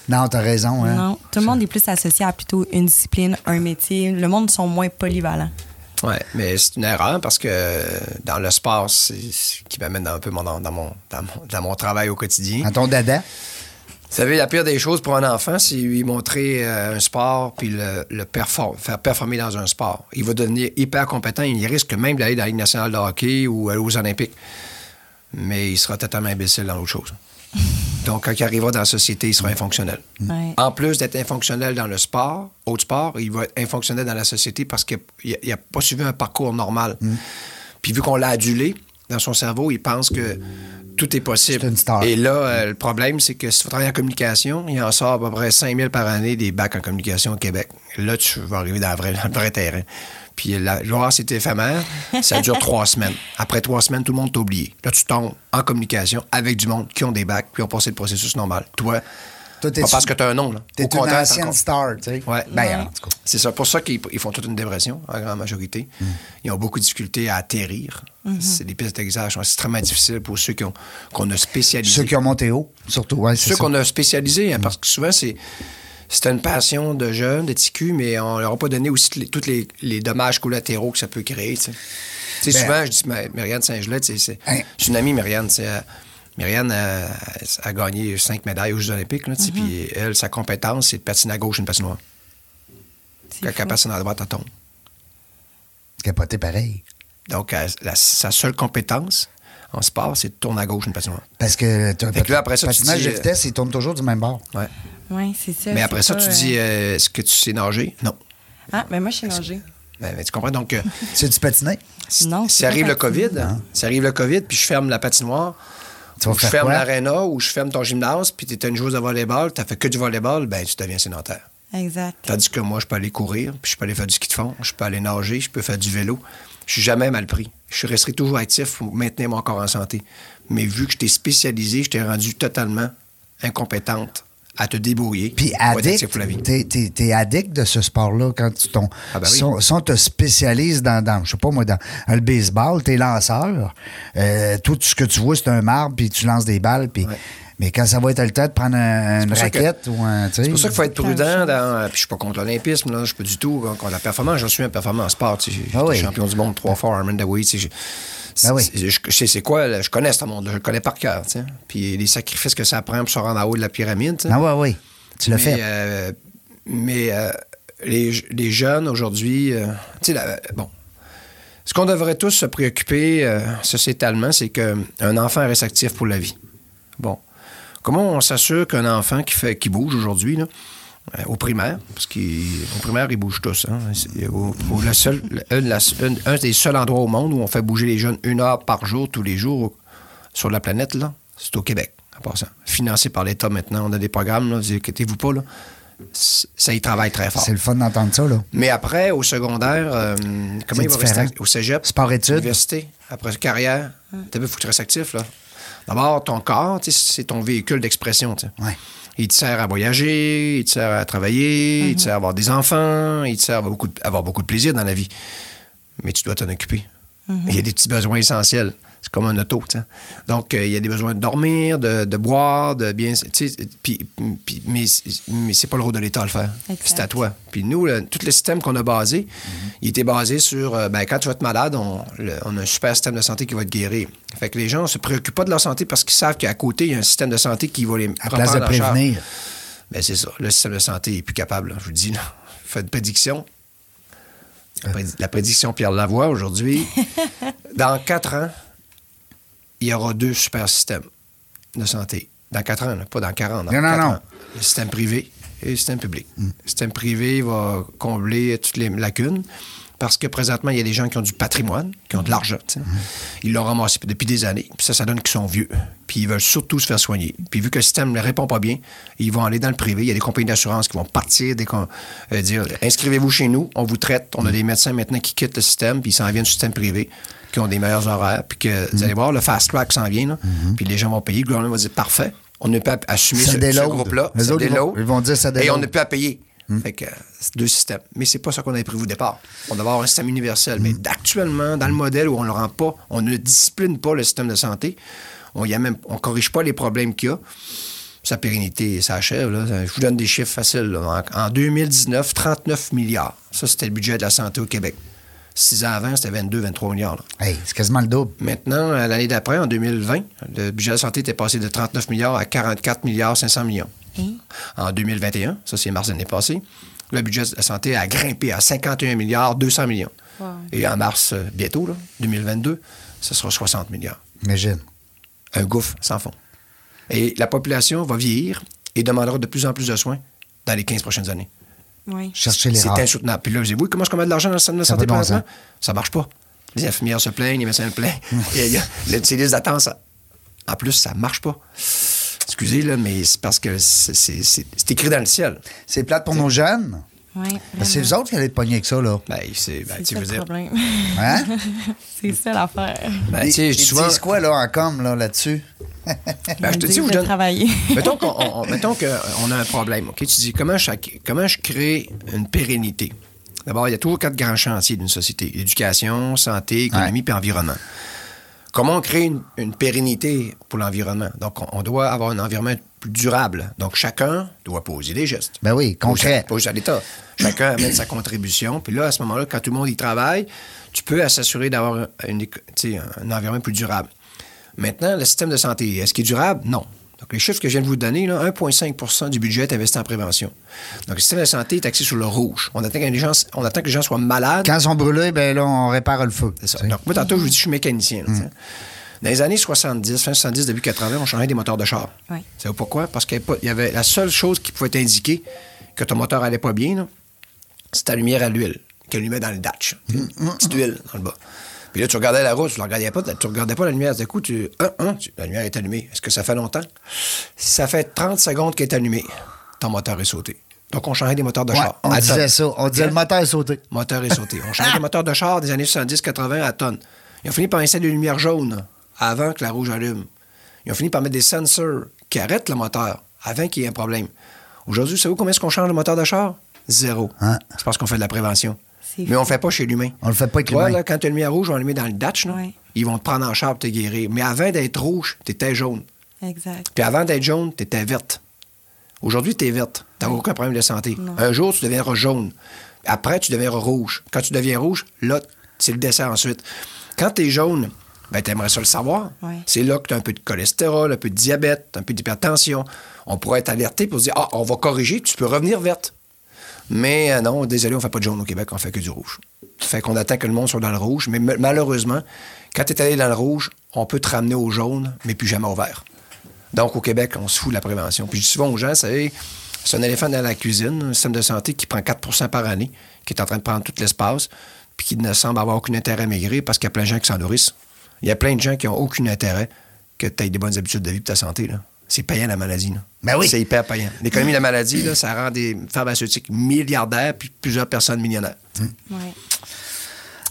Speaker 1: Non, t'as raison. Hein?
Speaker 2: Non, tout le monde est plus associé à plutôt une discipline, un métier. Le monde sont moins polyvalents.
Speaker 3: Oui, mais c'est une erreur parce que euh, dans le sport, c'est ce qui m'amène un peu mon, dans, mon, dans, mon, dans mon travail au quotidien.
Speaker 1: Dans ton dada?
Speaker 3: Vous savez, la pire des choses pour un enfant, c'est lui montrer euh, un sport puis le, le perform- faire performer dans un sport. Il va devenir hyper compétent. Il risque même d'aller dans la Ligue nationale de hockey ou aller aux Olympiques. Mais il sera totalement imbécile dans l'autre chose. Donc, quand il arrivera dans la société, il sera infonctionnel.
Speaker 2: Ouais.
Speaker 3: En plus d'être infonctionnel dans le sport, autre sport, il va être infonctionnel dans la société parce qu'il n'a pas suivi un parcours normal. Puis vu qu'on l'a adulé, dans son cerveau, il pense que tout est possible.
Speaker 1: Une star.
Speaker 3: Et là, euh, le problème, c'est que si tu travailles en communication, il en sort à peu près 5 000 par année des bacs en communication au Québec. Là, tu vas arriver dans, le vrai- dans le vrai terrain. Puis la gloire, c'est éphémère. Ça dure trois semaines. Après trois semaines, tout le monde t'a oublié. Là, tu tombes en communication avec du monde qui ont des bacs, puis ont passé le processus normal. Toi,
Speaker 1: Toi,
Speaker 3: pas parce que tu as un nom. Là.
Speaker 1: T'es
Speaker 3: Au
Speaker 1: une ancienne star, tu sais?
Speaker 3: Ouais.
Speaker 1: Ben.
Speaker 3: C'est ça. Pour ça qu'ils ils font toute une dépression, en grande majorité.
Speaker 1: Mm.
Speaker 3: Ils ont beaucoup de difficultés à atterrir.
Speaker 1: Mm-hmm.
Speaker 3: C'est des pistes d'exercice sont extrêmement difficiles pour ceux qui ont- qu'on a spécialisés.
Speaker 1: Ceux qui ont monté haut, surtout. Ouais, c'est
Speaker 3: Ceux qu'on a spécialisés, hein, parce que souvent, c'est. C'était une passion de jeunes, de TQ, mais on leur a pas donné aussi tous les, dommages collatéraux que ça peut créer. tu sais. Tu
Speaker 1: Ben-
Speaker 3: souvent, je dis, Ma- Myriane Saint-Gelais, tu c'est
Speaker 1: Hein?
Speaker 3: c'est une amie, c'est, euh, Myriane euh, a gagné cinq médailles aux Jeux Olympiques, là, tu sais, puis elle, sa compétence, c'est de patiner à gauche une patinoire.
Speaker 2: C'est
Speaker 3: Quand
Speaker 2: fou.
Speaker 3: elle patine à droite, elle tombe.
Speaker 1: Capoté pareil.
Speaker 3: Donc, euh, la- sa seule compétence en sport, c'est de tourner à gauche une patinoire.
Speaker 1: Parce que tu as un
Speaker 3: après ça, tu
Speaker 1: patinage
Speaker 3: dis,
Speaker 1: de
Speaker 3: euh,
Speaker 1: vitesse, il tourne toujours du même bord.
Speaker 3: Ouais.
Speaker 2: Oui, c'est ça.
Speaker 3: Mais après ça,
Speaker 2: pas,
Speaker 3: tu
Speaker 2: euh,
Speaker 3: dis, euh, est-ce que tu sais nager? Non.
Speaker 2: Ah, mais moi, je sais nager.
Speaker 3: Ben, ben, tu comprends? Donc, euh,
Speaker 1: C'est du patiné?
Speaker 3: si,
Speaker 2: Non,
Speaker 3: si arrive le
Speaker 2: patiner.
Speaker 3: COVID, si arrive le COVID, puis je ferme la patinoire,
Speaker 1: Tu
Speaker 3: ou je ferme l'aréna, ou je ferme ton gymnase, puis tu étais une joueuse de volleyball, tu fait que du volleyball, ben tu deviens sédentaire.
Speaker 2: Exact.
Speaker 3: Tandis que moi, je peux aller courir, puis je peux aller faire du ski de fond, je peux aller nager, je peux faire du vélo. Je suis jamais mal pris. Je resterai toujours actif pour maintenir mon corps en santé. Mais vu que je t'ai spécialisé, je t'ai rendu totalement incompétente à te débrouiller.
Speaker 1: Puis addict, t'es, t'es- t'es addict de ce sport-là quand tu ton,
Speaker 3: Ah ben oui.
Speaker 1: si, on, si on te spécialise dans, dans, je sais pas moi, dans le baseball, t'es lanceur. Euh, tout ce que tu vois, c'est un marbre, puis tu lances des balles, puis...
Speaker 3: Ouais.
Speaker 1: Mais quand ça va être le temps de prendre un- une
Speaker 3: que-
Speaker 1: raquette ou un... tu sais,
Speaker 3: C'est pour ça qu'il faut être prudent. Dans, euh, puis je suis pas contre l'olympisme, là, je suis pas du tout contre la performance. Je suis un performant en sport. tu sais. J'ai
Speaker 1: Ah oui.
Speaker 3: champion du monde trois fois, Armand Dawey.
Speaker 1: Ben oui.
Speaker 3: c'est- Je, je sais c'est quoi, là, je connais ce monde, je le connais par cœur. tu sais. Puis les sacrifices que ça prend pour se rendre en haut de la pyramide.
Speaker 1: Ah ouais, oui. Tu l'as
Speaker 3: mais,
Speaker 1: fait.
Speaker 3: euh, mais euh, les, les jeunes aujourd'hui, euh, tu sais, la- bon. Ce qu'on devrait tous se préoccuper euh, sociétalement, c'est qu'un enfant reste actif pour la vie. Bon. Comment on s'assure qu'un enfant qui, fait, qui bouge aujourd'hui, là, au primaire, parce qu'au primaire, ils bougent tous. Hein, au- au- un, la- un- un des seuls endroits au monde où on fait bouger les jeunes une heure par jour, tous les jours, sur la planète, là, c'est au Québec, en passant. Financé par l'État maintenant. On a des programmes, là, vous inquiétez-vous pas, là. Ça y travaille très fort.
Speaker 1: C'est le fun d'entendre ça, là.
Speaker 3: Mais après, au secondaire, euh, comment il va rester
Speaker 1: différent.
Speaker 3: act- au cégep?
Speaker 1: Sport-études.
Speaker 3: Université, après carrière. T'as vu, il faut que tu restes actif, là. D'abord, ton corps, c'est ton véhicule d'expression, tu sais.
Speaker 1: Ouais.
Speaker 3: Il te sert à voyager, il te sert à travailler, il te sert à avoir des enfants, il te sert à avoir beaucoup de, avoir beaucoup de plaisir dans la vie. Mais tu dois t'en occuper. Il y a des petits besoins essentiels. C'est comme un auto, tu sais. Donc, euh, il y a des besoins de dormir, de, de boire, de bien... tu sais, puis- puis- mais mais c'est pas le rôle de l'État à le faire. C'est à toi. Puis nous, le- tout le système qu'on a basé, il était basé sur... euh, ben, quand tu vas être malade, on, le- on a un super système de santé qui va te guérir. Fait que les gens ne se préoccupent pas de leur santé parce qu'ils savent qu'à côté, il y a un système de santé qui va les
Speaker 1: À place de prévenir.
Speaker 3: Ben, c'est ça. Le système de santé est plus capable, là, je vous dis. Là. Fait une prédiction. La, prédi- la prédiction Pierre Lavoie aujourd'hui. dans quatre ans, il y aura deux super systèmes de santé. Dans quatre ans, là, pas dans 40 dans
Speaker 1: Non, non, non.
Speaker 3: ans. Le système privé et le système public. Le système privé va combler toutes les lacunes. Parce que présentement, il y a des gens qui ont du patrimoine, qui ont de l'argent. sais. Ils l'ont ramassé depuis des années. Puis ça, ça donne qu'ils sont vieux. Puis ils veulent surtout se faire soigner. Puis vu que le système ne répond pas bien, ils vont aller dans le privé. Il y a des compagnies d'assurance qui vont partir, des com- euh, dire inscrivez-vous chez nous, on vous traite. On a des médecins maintenant qui quittent le système, puis ils s'en viennent du système privé, qui ont des meilleurs horaires. Puis que vous allez voir, le fast track s'en vient. là. Puis les gens vont payer. Le gouvernement va dire parfait. On ne peut pas assumer
Speaker 1: Ça
Speaker 3: ce, groupe-là.
Speaker 1: Ils ils vont dire ça
Speaker 3: Et on ne peut pas payer. Fait que c'est deux systèmes. Mais c'est pas ça qu'on avait prévu au départ. On devait avoir un système universel. Mais actuellement, dans le modèle où on ne rend pas, on ne discipline pas le système de santé, on y a même, on corrige pas les problèmes qu'il y a. Sa pérennité s'achève. Je vous donne des chiffres faciles. là. En, en 2019, 39 milliards. Ça, c'était le budget de la santé au Québec. Six ans avant, c'était 22, 23 milliards.
Speaker 1: Hey, c'est quasiment le double.
Speaker 3: Maintenant, l'année d'après, en 2020, le budget de la santé était passé de 39 milliards à 44 milliards 500 millions. En 2021, ça c'est mars de l'année passée, le budget de la santé a grimpé à 51 milliards 200 millions.
Speaker 2: Wow.
Speaker 3: Et en mars, euh, bientôt, là, 2022, ce sera 60 milliards.
Speaker 1: Imagine.
Speaker 3: Un gouffre sans fond. Et la population va vieillir et demandera de plus en plus de soins dans les 15 prochaines années.
Speaker 2: Oui.
Speaker 1: Chercher les
Speaker 3: C'est insoutenable. Puis là, je dis, oui, comment est-ce qu'on met de l'argent dans le système de
Speaker 1: Ça
Speaker 3: santé
Speaker 1: bon
Speaker 3: présentement? Ça marche pas. Les infirmières se plaignent, les médecins se plaignent. Il y a- il y a- le- ces listes d'attente, ça- en plus, ça marche pas. Excusez, là, mais c'est parce que c'est- c'est c'est- c'est écrit dans le ciel.
Speaker 1: C'est plate pour nos jeunes?
Speaker 2: Oui.
Speaker 1: Ben, c'est vous autres qui allez être pognés avec ça, là.
Speaker 3: Ben, c'est, ben,
Speaker 2: ça le
Speaker 3: dire.
Speaker 2: problème.
Speaker 1: Hein?
Speaker 2: c'est ça l'affaire.
Speaker 3: Ben, tu
Speaker 1: Ils,
Speaker 3: sais, je souvent.
Speaker 1: disent quoi, là, en com, là, là-dessus?
Speaker 3: Ben, je te dis,
Speaker 2: je
Speaker 3: vous
Speaker 2: vais
Speaker 3: donne-
Speaker 2: travailler.
Speaker 3: mettons qu'on on- mettons qu'on a un problème. OK? Tu dis comment je, comment je crée une pérennité? D'abord, il y a toujours quatre grands chantiers d'une société éducation, santé, économie
Speaker 1: Ouais.
Speaker 3: puis environnement. Comment on crée une, une pérennité pour l'environnement? Donc, on, on doit avoir un environnement plus durable. Donc, chacun doit poser des gestes.
Speaker 1: Ben oui, concret.
Speaker 3: Juste à l'État. Chacun amène sa contribution. Puis là, à ce moment-là, quand tout le monde y travaille, tu peux s'assurer d'avoir un environnement plus durable. Maintenant, le système de santé, est-ce qu'il est durable? Non. Donc, les chiffres que je viens de vous donner, là, 1,5% du budget est investi en prévention. Donc, le système de santé est axé sur le rouge. On attend, que les gens, on attend que les gens soient malades.
Speaker 1: Quand ils sont brûlés, ben là, on répare le feu.
Speaker 3: C'est ça. Donc, moi, tantôt, je vous dis, je suis mécanicien. là, Dans les années 70, fin 70, début 80, on changeait des moteurs de char.
Speaker 2: Oui.
Speaker 3: Savez-vous pourquoi? Parce qu'il y avait la seule chose qui pouvait t'indiquer que ton moteur allait pas bien, c'est ta lumière à l'huile qu'elle allumait dans le datch. Petite huile dans le bas. Puis là, tu regardais la route, tu ne regardais pas, tu regardais pas la lumière. D'un coup, tu, un, un, tu- la lumière est allumée. Est-ce que ça fait longtemps? Si ça fait 30 secondes qu'elle est allumée, ton moteur est sauté. Donc, on changeait des moteurs de
Speaker 1: Ouais,
Speaker 3: char.
Speaker 1: on disait
Speaker 3: tonne.
Speaker 1: ça. On disait le moteur est sauté.
Speaker 3: Moteur est sauté. On changeait des moteurs de char des années 70-80 à tonnes. Ils ont fini par installer des lumières jaunes avant que la rouge allume. Ils ont fini par mettre des sensors qui arrêtent le moteur avant qu'il y ait un problème. Aujourd'hui, savez-vous combien est-ce qu'on change le moteur de char? Zéro.
Speaker 1: Hein?
Speaker 3: C'est parce qu'on fait de la prévention.
Speaker 2: C'est
Speaker 3: Mais on ne fait pas chez l'humain.
Speaker 1: On le fait pas avec l'humain.
Speaker 3: là, quand tu as une lumière rouge, on le met dans le datch. là.
Speaker 2: Ouais.
Speaker 3: Ils vont te prendre en char pour te guérir. Mais avant d'être rouge, tu étais jaune.
Speaker 2: Exact.
Speaker 3: Puis avant d'être jaune, tu étais verte. Aujourd'hui, tu es verte. Tu n'as aucun problème de santé. Un jour, tu deviendras jaune. Après, tu deviendras rouge. Quand tu deviens rouge, là, c'est le décès ensuite. Quand tu es jaune, ben, tu aimerais ça le savoir.
Speaker 2: Ouais.
Speaker 3: C'est là que tu as un peu de cholestérol, un peu de diabète, un peu d'hypertension. On pourrait être alerté pour se dire Ah, on va corriger, tu peux revenir verte. Mais euh, non, désolé, on fait pas de jaune au Québec, on fait que du rouge. Fait qu'on attend que le monde soit dans le rouge. Mais ma- malheureusement, quand tu es allé dans le rouge, on peut te ramener au jaune, mais plus jamais au vert. Donc, au Québec, on se fout de la prévention. Puis je dis souvent aux gens, c'est un éléphant dans la cuisine, un système de santé qui prend 4% par année, qui est en train de prendre tout l'espace, puis qui ne semble avoir aucun intérêt à maigrir parce qu'il y a plein de gens qui s'en nourrissent. Il y a plein de gens qui n'ont aucun intérêt que tu aies des bonnes habitudes de vie pour ta santé. C'est payant, la maladie. Là.
Speaker 1: Ben oui.
Speaker 3: C'est hyper payant. L'économie de la maladie, là, ça rend des pharmaceutiques milliardaires puis plusieurs personnes millionnaires.
Speaker 2: Ouais.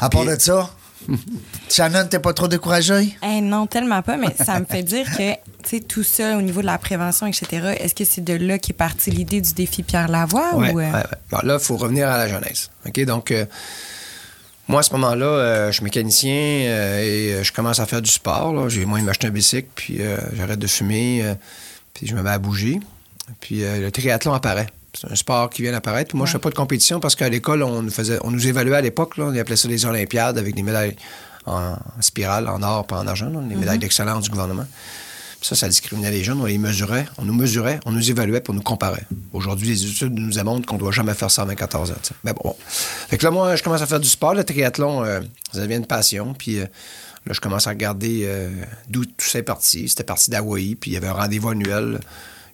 Speaker 1: À part
Speaker 3: Puis-
Speaker 1: de ça, Shannon, t'es pas trop découragé?
Speaker 2: Eh non, tellement pas, mais ça me fait dire que, tu sais, tout ça au niveau de la prévention, etc., est-ce que c'est de là qu'est partie l'idée du défi Pierre Lavoie
Speaker 3: Ouais,
Speaker 2: ou. euh,
Speaker 3: ouais, ouais. Bon, là, il faut revenir à la jeunesse. OK? Donc, euh, moi, à ce moment-là, euh, je suis mécanicien euh, et euh, je commence à faire du sport. là. J'ai moyen de m'acheter un bicycle, puis euh, j'arrête de fumer, puis je me mets à bouger. Puis le triathlon apparaît. C'est un sport qui vient d'apparaître. Puis moi, je fais pas de compétition parce qu'à l'école, on nous faisait, on nous évaluait à l'époque. là, On appelait ça les Olympiades avec des médailles en spirale, en or, pas en argent, là, les médailles d'excellence du gouvernement. Ça, ça discriminait les jeunes. On les mesurait, on nous mesurait, on nous évaluait, on nous comparait. Aujourd'hui, les études nous démontrent qu'on ne doit jamais faire ça à 24 ans. tu sais. Mais bon, bon. Fait que là, moi, je commence à faire du sport. Le triathlon, euh, ça devient une passion. Puis euh, là, je commence à regarder euh, d'où tout ça est parti. C'était parti d'Hawaï, puis il y avait un rendez-vous annuel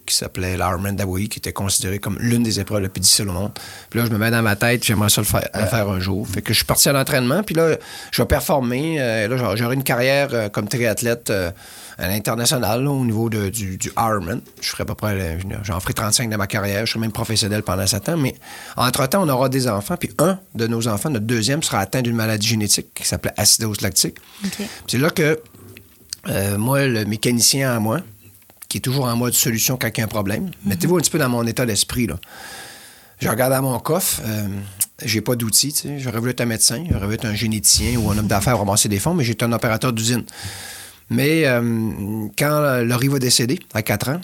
Speaker 3: qui s'appelait l'Ironman d'Hawaï, qui était considéré comme l'une des épreuves les plus difficiles au monde. Puis là, je me mets dans ma tête, j'aimerais ça le faire, le faire un jour. Fait que je suis parti à l'entraînement, puis là, je vais performer. Euh, là, j'aurai- une carrière euh, comme triathlète euh, à l'international, là, au niveau de- du, du Ironman. Je ferai à peu près, j'en ferai 35 dans ma carrière. Je serai même professionnel pendant 7 ans. Mais entre-temps, on aura des enfants, puis un de nos enfants, notre deuxième, sera atteint d'une maladie génétique qui s'appelait acidose lactique.
Speaker 2: OK.
Speaker 3: C'est là que euh, moi, le mécanicien en moi, qui est toujours en mode solution quand il y a un problème, mettez-vous un petit peu dans mon état d'esprit. là. Je regarde à mon coffre, euh, j'ai pas d'outils. J'aurais voulu être un médecin, j'aurais voulu être un généticien ou un homme d'affaires ramasser des fonds, mais j'étais un opérateur d'usine. Mais euh, quand Laurie va décéder, à 4 ans,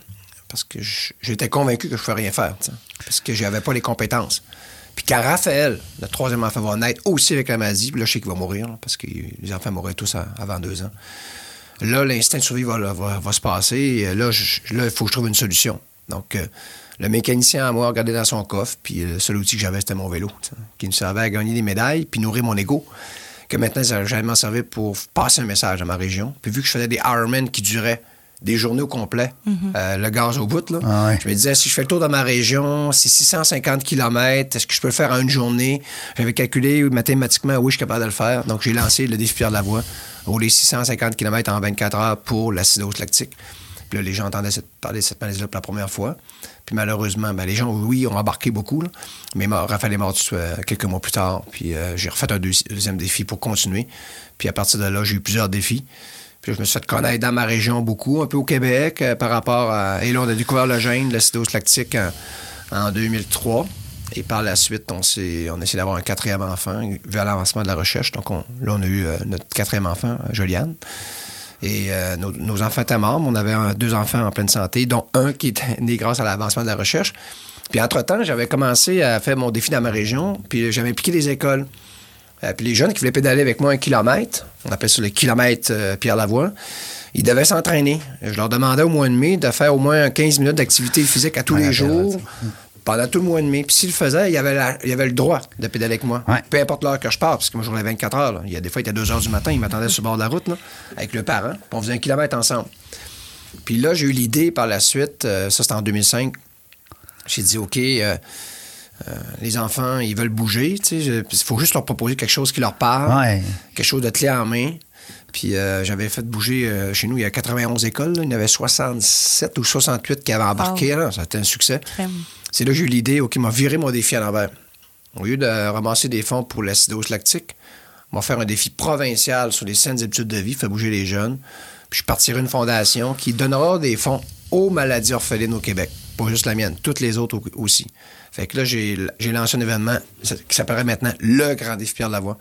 Speaker 3: parce que j'étais convaincu que je ne pouvais rien faire, parce que j'avais pas les compétences. Puis quand Raphaël, le troisième enfant, va naître aussi avec la maladie, puis là, je sais qu'il va mourir, parce que les enfants mourraient tous avant deux ans. Là, l'instinct de survie va, se passer. Et là, il faut que je trouve une solution. Donc, euh, le mécanicien à moi a regardé dans son coffre, puis le seul outil que j'avais, c'était mon vélo, qui me servait à gagner des médailles, puis nourrir mon ego. Que maintenant, ça j'allais m'en servir pour passer un message à ma région. Puis vu que je faisais des Ironman qui duraient des journées au complet, euh, le gaz au bout, là,
Speaker 1: Ah ouais.
Speaker 3: je me disais, si je fais le tour de ma région, c'est 650 km, est-ce que je peux le faire en une journée? J'avais calculé mathématiquement, oui, je suis capable de le faire. Donc, j'ai lancé le défi Pierre de la Voie, rouler 650 km en 24 heures pour l'acidose lactique. Puis là, les gens entendaient cette- parler de cette maladie-là pour la première fois. Puis malheureusement, ben, les gens, oui, ont embarqué beaucoup. là. Mais Raphaël est mort euh, quelques mois plus tard. Puis euh, j'ai refait un deuxi- deuxième défi pour continuer. Puis à partir de là, j'ai eu plusieurs défis. Puis je me suis fait connaître dans ma région beaucoup, un peu au Québec, euh, par rapport à... Et là, on a découvert le gène, l'acidose lactique, en, en 2003. Et par la suite, on, on a essayé d'avoir un quatrième enfant vers l'avancement de la recherche. Donc on- là, on a eu euh, notre quatrième enfant, Joliane. Et euh, nos, enfants étaient morts, on avait deux enfants en pleine santé, dont un qui était né grâce à l'avancement de la recherche. Puis entre-temps, j'avais commencé à faire mon défi dans ma région, puis j'avais impliqué les écoles. Euh, puis les jeunes qui voulaient pédaler avec moi un kilomètre, on appelle ça le kilomètre euh, Pierre Lavoie, Ils devaient s'entraîner. Je leur demandais au mois de mai de faire au moins 15 minutes d'activité physique à tous
Speaker 1: Ouais,
Speaker 3: les jours. Pendant tout le mois de mai. Puis s'ils le faisaient, il y avait, la- il y avait le droit de pédaler avec moi.
Speaker 1: Ouais.
Speaker 3: Peu importe l'heure que je pars, parce que moi, je roulais 24 heures. là. Il y a des fois, il était 2 heures du matin, ils m'attendaient sur le bord de la route, là, avec le parent. Puis on faisait un kilomètre ensemble. Puis là, j'ai eu l'idée par la suite, euh, ça c'était en 2005. J'ai dit, OK, euh, euh, les enfants, ils veulent bouger. tu sais, je- Il faut juste leur proposer quelque chose qui leur parle,
Speaker 1: Ouais.
Speaker 3: quelque chose de clé en main. Puis euh, j'avais fait bouger euh, chez nous, il y a 91 écoles. là. Il y en avait 67 ou 68 qui avaient embarqué. là. Ça a été un succès. C'est là que j'ai eu l'idée, OK, m'a viré mon défi à l'envers. Au lieu de ramasser des fonds pour l'acidose lactique, on va faire un défi provincial sur les saines habitudes de vie, faire bouger les jeunes. Puis je partirai une fondation qui donnera des fonds aux maladies orphelines au Québec. Pas juste la mienne, toutes les autres au- aussi. Fait que là, j'ai lancé un événement qui s'appellerait maintenant le Grand Défi Pierre Lavoie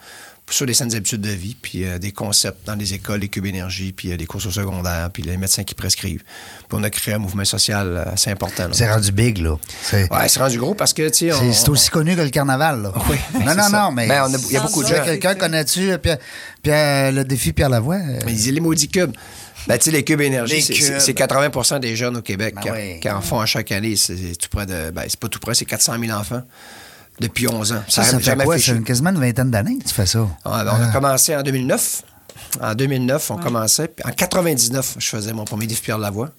Speaker 3: sur les saines habitudes de vie, puis euh, des concepts dans les écoles, les cubes énergie, puis euh, les courses au secondaire, puis les médecins qui prescrivent. Puis on a créé un mouvement social euh, assez important.
Speaker 1: C'est rendu big, là. C'est
Speaker 3: Ouais, c'est rendu gros parce que, tu sais, on-
Speaker 1: c'est- aussi connu que le carnaval, là.
Speaker 3: Oui,
Speaker 1: Non, non,
Speaker 3: ça.
Speaker 1: non, mais.
Speaker 3: Ben, il y a beaucoup de gens.
Speaker 1: Quelqu'un connais-tu euh, Pierre, Pierre- le défi Pierre Lavoie? euh,
Speaker 3: Mais ils disent les maudits cubes. Ben, tu sais, les cubes énergie, c'est-
Speaker 1: cubes.
Speaker 3: c'est c'est 80% des jeunes au Québec
Speaker 1: Ben
Speaker 3: qui, en-
Speaker 1: oui.
Speaker 3: qui en font à chaque année. C'est tout près de. Ben, c'est pas tout près, c'est 400 000 enfants depuis 11 ans.
Speaker 1: Ça, ça
Speaker 3: n'a
Speaker 1: fait
Speaker 3: jamais
Speaker 1: quoi? C'est une- quasiment une vingtaine d'années que tu fais ça.
Speaker 3: Ouais, ben, on a commencé en 2009. En 2009, on commençait. Puis en 99, je faisais mon premier défi Pierre Lavoie.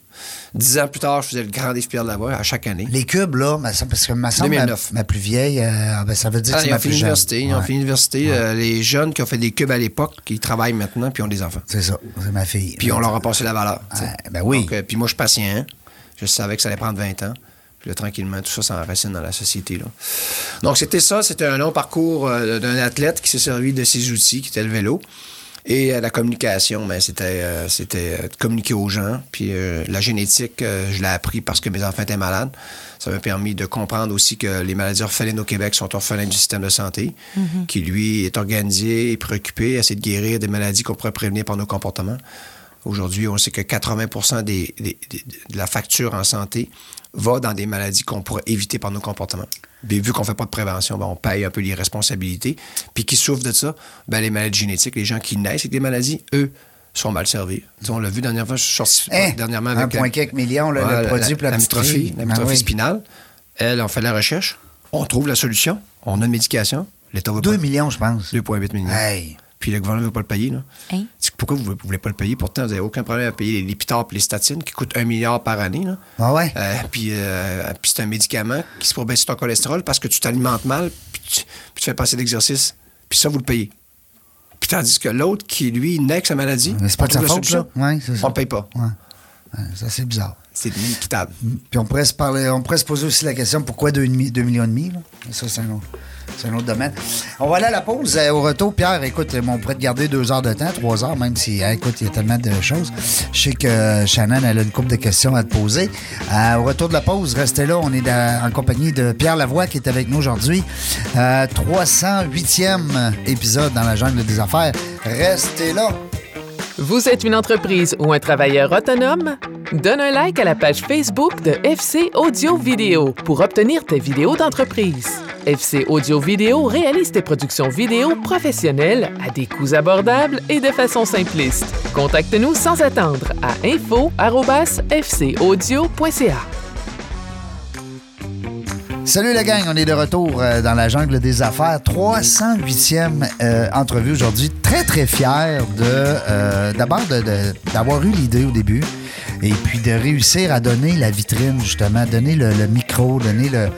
Speaker 3: Dix ans plus tard, je faisais le grand défi Pierre Lavoie à chaque année.
Speaker 1: Les cubes, là, parce que ma, semble, ma,
Speaker 3: 2009.
Speaker 1: ma plus vieille, euh, ben, ça veut dire
Speaker 3: Ah,
Speaker 1: que c'est
Speaker 3: ils
Speaker 1: ma plus.
Speaker 3: Ils ont fini l'université. Euh, les jeunes qui ont fait des cubes à l'époque, qui travaillent maintenant, puis ont des enfants.
Speaker 1: C'est ça, c'est ma fille.
Speaker 3: Puis on leur a passé la valeur.
Speaker 1: ben oui.
Speaker 3: Donc, euh, puis moi, je suis patient. Je savais que ça allait prendre 20 ans. Puis là, tranquillement, tout ça s'enracine dans la société. Là. Donc, c'était ça. C'était un long parcours d'un athlète qui s'est servi de ses outils, qui était le vélo. Et euh, la communication, ben, c'était, euh, c'était euh, de communiquer aux gens. Puis euh, la génétique, euh, je l'ai appris parce que mes enfants étaient malades. Ça m'a permis de comprendre aussi que les maladies orphelines au Québec sont orphelines du système de santé, qui, lui, est organisé et préoccupé à essayer de guérir des maladies qu'on pourrait prévenir par nos comportements. Aujourd'hui, on sait que 80 des, des- des- de la facture en santé va dans des maladies qu'on pourrait éviter par nos comportements. Puis vu qu'on ne fait pas de prévention, ben, on paye un peu les responsabilités. Puis qui souffrent de ça? Ben, les maladies génétiques, les gens qui naissent avec des maladies, eux, sont mal servis. On l'a vu dernièrement, je suis sorti
Speaker 1: Hein?
Speaker 3: dernièrement
Speaker 1: Un
Speaker 3: avec
Speaker 1: point
Speaker 3: la-
Speaker 1: quelques millions, là,
Speaker 3: Ouais,
Speaker 1: le produit pour la
Speaker 3: la
Speaker 1: petite
Speaker 3: mytrophie,
Speaker 1: fille.
Speaker 3: la
Speaker 1: Ben
Speaker 3: mytrophie
Speaker 1: oui.
Speaker 3: spinale. Elle, on fait la recherche, on trouve la solution, on a une médication, l'État va
Speaker 1: 2
Speaker 3: pas.
Speaker 1: millions, je pense.
Speaker 3: 2,8 millions.
Speaker 1: Hey.
Speaker 3: Puis le gouvernement ne veut pas le payer. Là.
Speaker 2: Hein?
Speaker 3: Pourquoi vous ne voulez pas le payer? Pourtant, vous n'avez aucun problème à payer les Lipitor et les statines qui coûtent un milliard par année. Là.
Speaker 1: Ah ouais?
Speaker 3: Euh, puis euh, puis c'est un médicament qui se pour baisser ton cholestérol parce que tu t'alimentes mal puis tu, puis tu fais passer d'exercice. Puis ça, vous le payez. Puis tandis que l'autre qui, lui, naît avec sa maladie,
Speaker 1: c'est pas
Speaker 3: on
Speaker 1: de sa
Speaker 3: trouve la
Speaker 1: faute,
Speaker 3: solution.
Speaker 1: là? Ouais, c'est ça.
Speaker 3: On ne paye pas.
Speaker 1: Ouais. Ouais, ça, c'est bizarre.
Speaker 3: C'est inéquitable.
Speaker 1: Puis on pourrait se parler, on pourrait se poser aussi la question pourquoi 2, millions et demi, là? Ça, c'est un, autre- c'est un autre domaine. On va aller à la pause. Euh, au retour, Pierre, écoute, euh, on pourrait te garder deux heures de temps, trois heures, même si, euh, écoute, il y a tellement de choses. Je sais que euh, Shannon, a une couple de questions à te poser. Au retour de la pause, restez là. On est en compagnie de Pierre Lavoie qui est avec nous aujourd'hui. Euh, 308e épisode dans la jungle des affaires. Restez là.
Speaker 4: Vous êtes une entreprise ou un travailleur autonome? Donne un like à la page Facebook de FC Audio Vidéo pour obtenir tes vidéos d'entreprise. FC Audio Vidéo réalise tes productions vidéo professionnelles à des coûts abordables et de façon simpliste. Contacte-nous sans attendre à info@fcaudio.ca.
Speaker 1: Salut la gang, on est de retour euh, dans la jungle des affaires. 308e euh, entrevue aujourd'hui. Très, très fier de euh, d'abord d'avoir eu l'idée au début et puis de réussir à donner la vitrine, justement, donner le, le micro, donner le-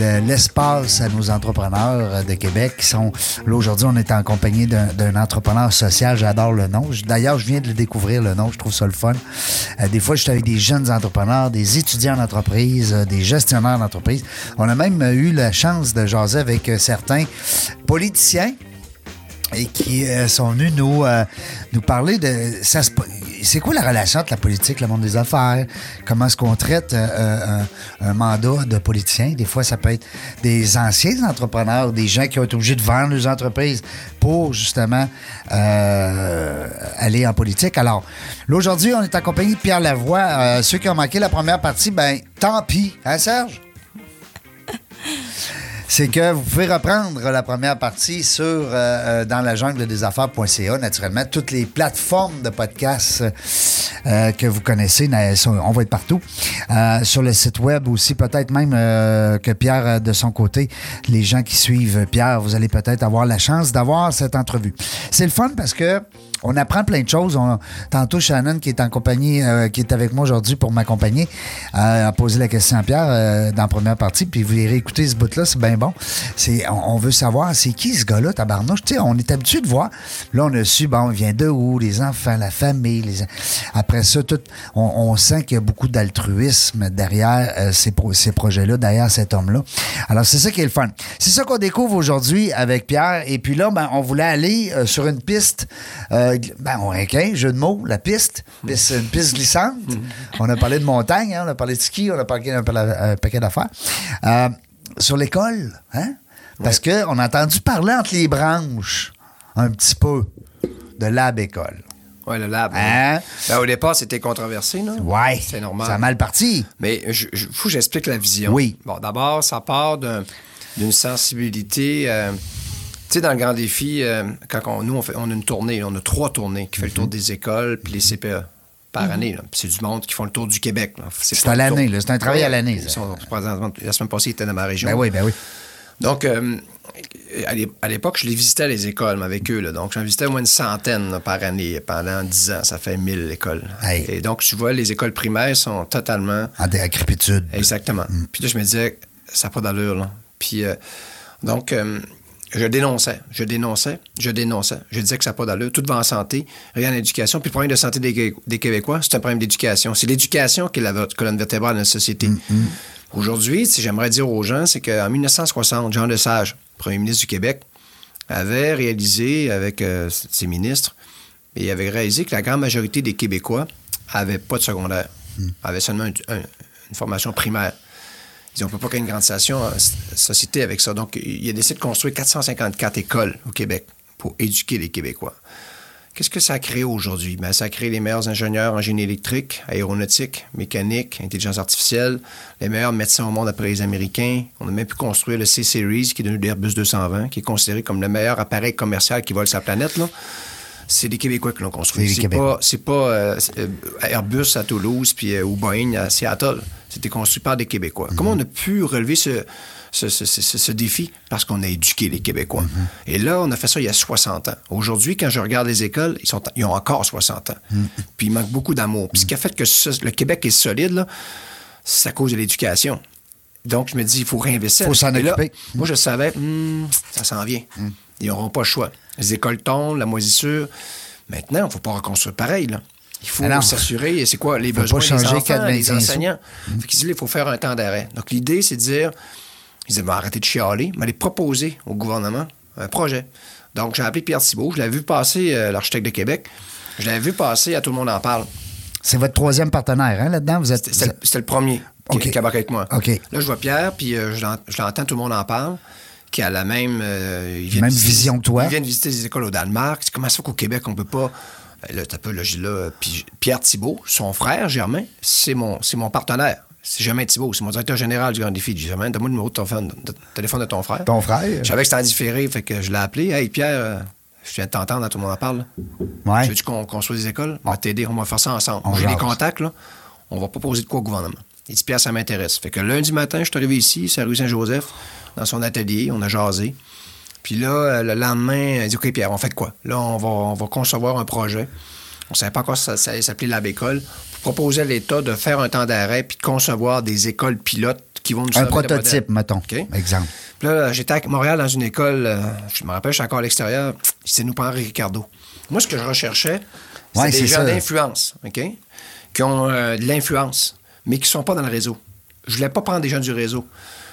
Speaker 1: le- l'espace à nos entrepreneurs de Québec qui sont... Là, aujourd'hui, on est en compagnie d'un entrepreneur social. J'adore le nom. D'ailleurs, je viens de le découvrir, le nom. Je trouve ça le fun. Euh, des fois, je suis avec des jeunes entrepreneurs, des étudiants d'entreprise, euh, des gestionnaires d'entreprise. On a même eu la chance de jaser avec euh, certains politiciens et qui euh, sont venus nous, euh, nous parler de. ça C'est quoi la relation entre la politique, le monde des affaires? Comment est-ce qu'on traite euh, un, mandat de politicien? Des fois, ça peut être des anciens entrepreneurs, des gens qui ont été obligés de vendre leurs entreprises pour justement aller en politique. Alors, là, aujourd'hui, on est en compagnie de Pierre Lavoie. Ceux qui ont manqué la première partie, ben tant pis. Hein, Serge? c'est que vous pouvez reprendre la première partie sur euh, euh, dans la jungle des affaires.ca, naturellement, toutes les plateformes de podcasts euh, que vous connaissez, on va être partout. Sur le site web aussi, peut-être même que Pierre, de son côté, les gens qui suivent Pierre, vous allez peut-être avoir la chance d'avoir cette entrevue. C'est le fun parce que on apprend plein de choses. Tantôt, Shannon, qui est en compagnie, euh, qui est avec moi aujourd'hui pour m'accompagner, euh, a posé la question à Pierre euh, dans la première partie. Puis vous irez écouter ce bout-là, c'est bien bon. On, veut savoir, c'est qui ce gars-là, tabarnouche? On est habitué de voir. Là, on a su, bon, vient de où? Les enfants, la famille. Après ça, on, sent qu'il y a beaucoup d'altruisme derrière euh, ces, pro- ces projets-là, derrière cet homme-là. Alors, c'est ça qui est le fun. C'est ça qu'on découvre aujourd'hui avec Pierre. Et puis là, ben, on voulait aller euh, sur une piste. euh, ben, on a un jeu de mots, la piste. Piste- une piste glissante. On a parlé de montagne, hein, on a parlé de ski, on a parlé d'un un paquet d'affaires. Euh, sur l'école, hein? Parce qu'on a entendu parler entre les branches un petit peu de lab école.
Speaker 3: Ouais, le lab.
Speaker 1: Hein?
Speaker 3: Ben, au départ, c'était controversé, là.
Speaker 1: Ouais.
Speaker 3: C'est normal.
Speaker 1: Ça a mal parti.
Speaker 3: Mais il faut que j'explique la vision.
Speaker 1: Oui.
Speaker 3: Bon, d'abord, ça part d'un- d'une sensibilité. euh, sais, dans le grand défi, euh, quand on- nous, on, fait, on a une tournée, on a trois tournées qui fait le tour
Speaker 1: Mhm.
Speaker 3: des écoles puis les CPE par année. là. Puis C'est du monde qui font le tour du Québec.
Speaker 1: C'est à l'année. C'est un travail à l'année,
Speaker 3: la semaine passée, ils étaient dans ma région.
Speaker 1: Ben oui, ben oui.
Speaker 3: Donc, euh, à l'é- à l'époque, je les visitais les écoles avec eux. là. Donc, j'en visitais au moins une centaine là, par année pendant 10 ans. Ça fait 1000 écoles.
Speaker 1: Hey.
Speaker 3: Et donc, tu vois, les écoles primaires sont totalement
Speaker 1: En décrépitude.
Speaker 3: Exactement. Puis là, je me disais, ça n'a pas d'allure. Puis, euh, donc, euh, je dénonçais, je dénonçais, je dénonçais. Je disais que ça n'a pas d'allure. Tout va en santé, rien en éducation. Puis le problème de santé des, Qué- des Québécois, c'est un problème d'éducation. C'est l'éducation qui est la colonne vertébrale de notre société. Aujourd'hui, si j'aimerais dire aux gens, c'est qu'en 1960, Jean Lesage, premier ministre du Québec, avait réalisé avec euh, ses ministres, et il avait réalisé que la grande majorité des Québécois n'avaient pas de secondaire, avaient seulement un- un- une formation primaire. Ils on ne peut pas créer une grande station, euh, société avec ça. Donc, il a décidé de construire 454 écoles au Québec pour éduquer les Québécois. Qu'est-ce que ça a créé aujourd'hui? Ben, ça a créé les meilleurs ingénieurs en génie électrique, aéronautique, mécanique, intelligence artificielle, les meilleurs médecins au monde après les Américains. On a même pu construire le C-Series, qui est devenu l'Airbus 220, qui est considéré comme le meilleur appareil commercial qui vole sa planète. là. C'est des Québécois qui l'ont construit.
Speaker 1: les
Speaker 3: C'est pas, pas euh, euh, Airbus à Toulouse puis, euh, ou Boeing à Seattle. C'était construit par des Québécois. Comment on a pu relever ce, ce, ce- défi? Parce qu'on a éduqué les Québécois. Et là, on a fait ça il y a 60 ans. Aujourd'hui, quand je regarde les écoles, ils, sont, ils ont encore 60 ans. Puis il manque beaucoup d'amour. Puis ce qui a fait que le Québec est solide, c'est à cause de l'éducation. Donc, je me dis, il faut réinvestir.
Speaker 1: Faut s'en occuper.
Speaker 3: moi, je savais, hmm, ça s'en vient. Ils n'auront pas le choix. Les écoles tombent, la moisissure. Maintenant, il ne faut pas reconstruire pareil. Là. Il faut s'assurer, et c'est quoi, les besoins des
Speaker 1: changer
Speaker 3: enfants,
Speaker 1: quatre
Speaker 3: des
Speaker 1: 25 sous.
Speaker 3: enseignants? Fait il faut faire un temps d'arrêt. Donc, l'idée, c'est de dire, ils disaient, ben, arrêtez de chialer, mais aller proposer au gouvernement un projet. Donc, j'ai appelé Pierre Thibault, je l'avais vu passer, euh, l'architecte de Québec. Je l'avais vu passer, à tout le monde en parle.
Speaker 1: C'est votre troisième partenaire, hein, là-dedans? Vous êtes.
Speaker 3: C'était le- premier qui,
Speaker 1: OK.
Speaker 3: qui embarquait avec moi. Là, je vois Pierre, puis euh, je l'en- je l'entends, tout le monde en parle, qui a la même... euh, il vient
Speaker 1: Même
Speaker 3: de visiter-
Speaker 1: vision que toi.
Speaker 3: Il vient de visiter des écoles au Danemark. Comment ça qu'au Québec, on peut pas... Ben là, t'as pas, là, là, Pierre Thibault, son frère, Germain, c'est mon, mon partenaire. C'est Germain Thibault, c'est mon directeur général du Grand Défi. Je dis, Germain, donne-moi le numéro de ton téléphone, de, téléphone de ton frère.
Speaker 1: Ton frère?
Speaker 3: Je savais que c'était en différé, fait que je l'ai appelé. Hey, Pierre, euh, je viens de t'entendre, tout le monde en parle.
Speaker 1: Ouais.
Speaker 3: Tu veux-tu qu'on construise des écoles? On va t'aider, on va faire ça ensemble.
Speaker 1: On
Speaker 3: J'ai des contacts, là. On va proposer de quoi au gouvernement. Il dit, Pierre, ça m'intéresse. Fait que lundi matin, je suis arrivé ici, c'est à rue Saint-Joseph, dans son atelier, on a jasé. Puis là, euh, le lendemain, il dit, OK, Pierre, on fait quoi? Là, on va, on va concevoir un projet. On ne savait pas encore si ça, ça allait s'appeler Lab École. Pour proposer à l'État de faire un temps d'arrêt puis de concevoir des écoles pilotes qui vont nous
Speaker 1: Un prototype, mettons. Exemple.
Speaker 3: Puis là, j'étais à Montréal dans une école, euh, je me rappelle, je suis encore à l'extérieur, c'est nous Henri Ricardo. Moi, ce que je recherchais, c'est
Speaker 1: Ouais,
Speaker 3: des gens d'influence, OK? Qui ont euh, de l'influence, mais qui ne sont pas dans le réseau. Je voulais pas prendre des gens du réseau.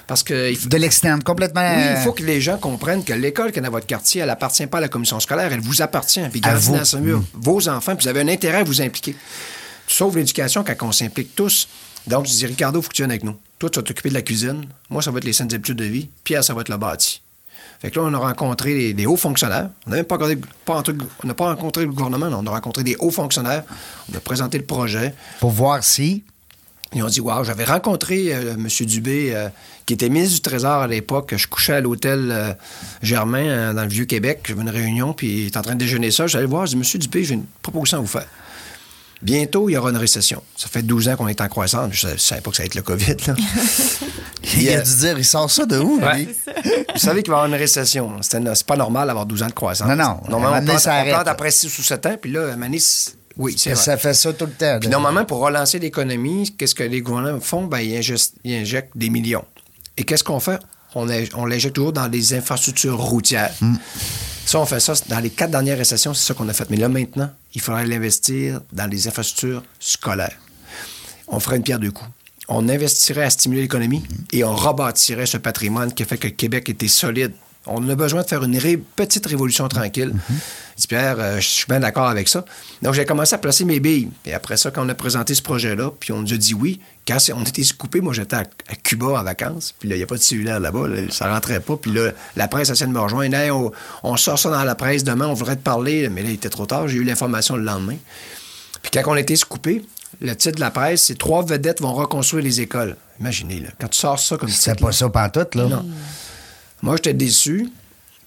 Speaker 3: Parce que il faut-
Speaker 1: De l'externe, complètement.
Speaker 3: oui, il faut que les gens comprennent que l'école qui est dans votre quartier, elle appartient pas à la commission scolaire, elle vous appartient. Puis
Speaker 1: À vous.
Speaker 3: dans mur vos enfants, puis vous avez un intérêt à vous impliquer. Sauves l'éducation quand on s'implique tous. Donc, je dis, Ricardo, il faut que tu viennes avec nous. Toi, tu vas t'occuper de la cuisine. Moi, ça va être les saines habitudes de vie. Pierre, ça va être le bâti. Fait que là, on a rencontré les, les hauts fonctionnaires. On n'a même pas, regardé- pas entre- on n'a pas rencontré le gouvernement, non. on a rencontré des hauts fonctionnaires. On a présenté le projet.
Speaker 1: Pour voir si.
Speaker 3: Ils ont dit, wow, j'avais rencontré euh, M. Dubé, euh, qui était ministre du Trésor à l'époque. Je couchais à l'hôtel euh, Germain, euh, dans le Vieux-Québec. J'avais une réunion, puis il était en train de déjeuner ça. J'allais voir, je dis, M. Dubé, j'ai une proposition à vous faire. Bientôt, il y aura une récession. Ça fait 12 ans qu'on est en croissance. Je ne savais pas que ça allait être le COVID. Là.
Speaker 1: Il a dû dire, il sort ça de où,
Speaker 3: Ouais.
Speaker 1: lui?
Speaker 3: Vous savez qu'il va y avoir une récession. C'est pas normal d'avoir 12 ans de croissance.
Speaker 1: Non, non.
Speaker 3: Normalement, on plante,
Speaker 1: ça
Speaker 3: on plante après 6 ou 7 ans, puis là, à oui, c'est.
Speaker 1: Ça fait ça tout le temps.
Speaker 3: Puis normalement, pour relancer l'économie, qu'est-ce que les gouvernements font? Ben, ils, injectent, ils injectent des millions. Et qu'est-ce qu'on fait? On, on l'injecte toujours dans les infrastructures routières. Ça, on fait ça dans les quatre dernières récessions, c'est ça qu'on a fait. Mais là, maintenant, il faudrait l'investir dans les infrastructures scolaires. On ferait une pierre deux coups. On investirait à stimuler l'économie et on rebâtirait ce patrimoine qui a fait que le Québec était solide. On a besoin de faire une ré- petite révolution tranquille. Dis, Pierre, euh, je suis bien d'accord avec ça. Donc, j'ai commencé à placer mes billes. Et après ça, quand on a présenté ce projet-là, puis on nous a dit oui, quand c'est- on était coupé, moi, j'étais à, à Cuba en vacances. Puis là, il n'y a pas de cellulaire là-bas. là, ça rentrait pas. Puis là, la presse essaie de me rejoindre. Hey, on, on sort ça dans la presse demain, on voudrait te parler. Mais là, il était trop tard. J'ai eu l'information le lendemain. Puis quand on a été coupé, le titre de la presse, c'est Trois vedettes vont reconstruire les écoles. Imaginez, là, quand tu sors ça comme
Speaker 1: C'était
Speaker 3: titre,
Speaker 1: pas ça pantoute, là.
Speaker 3: Non. Moi, j'étais déçu.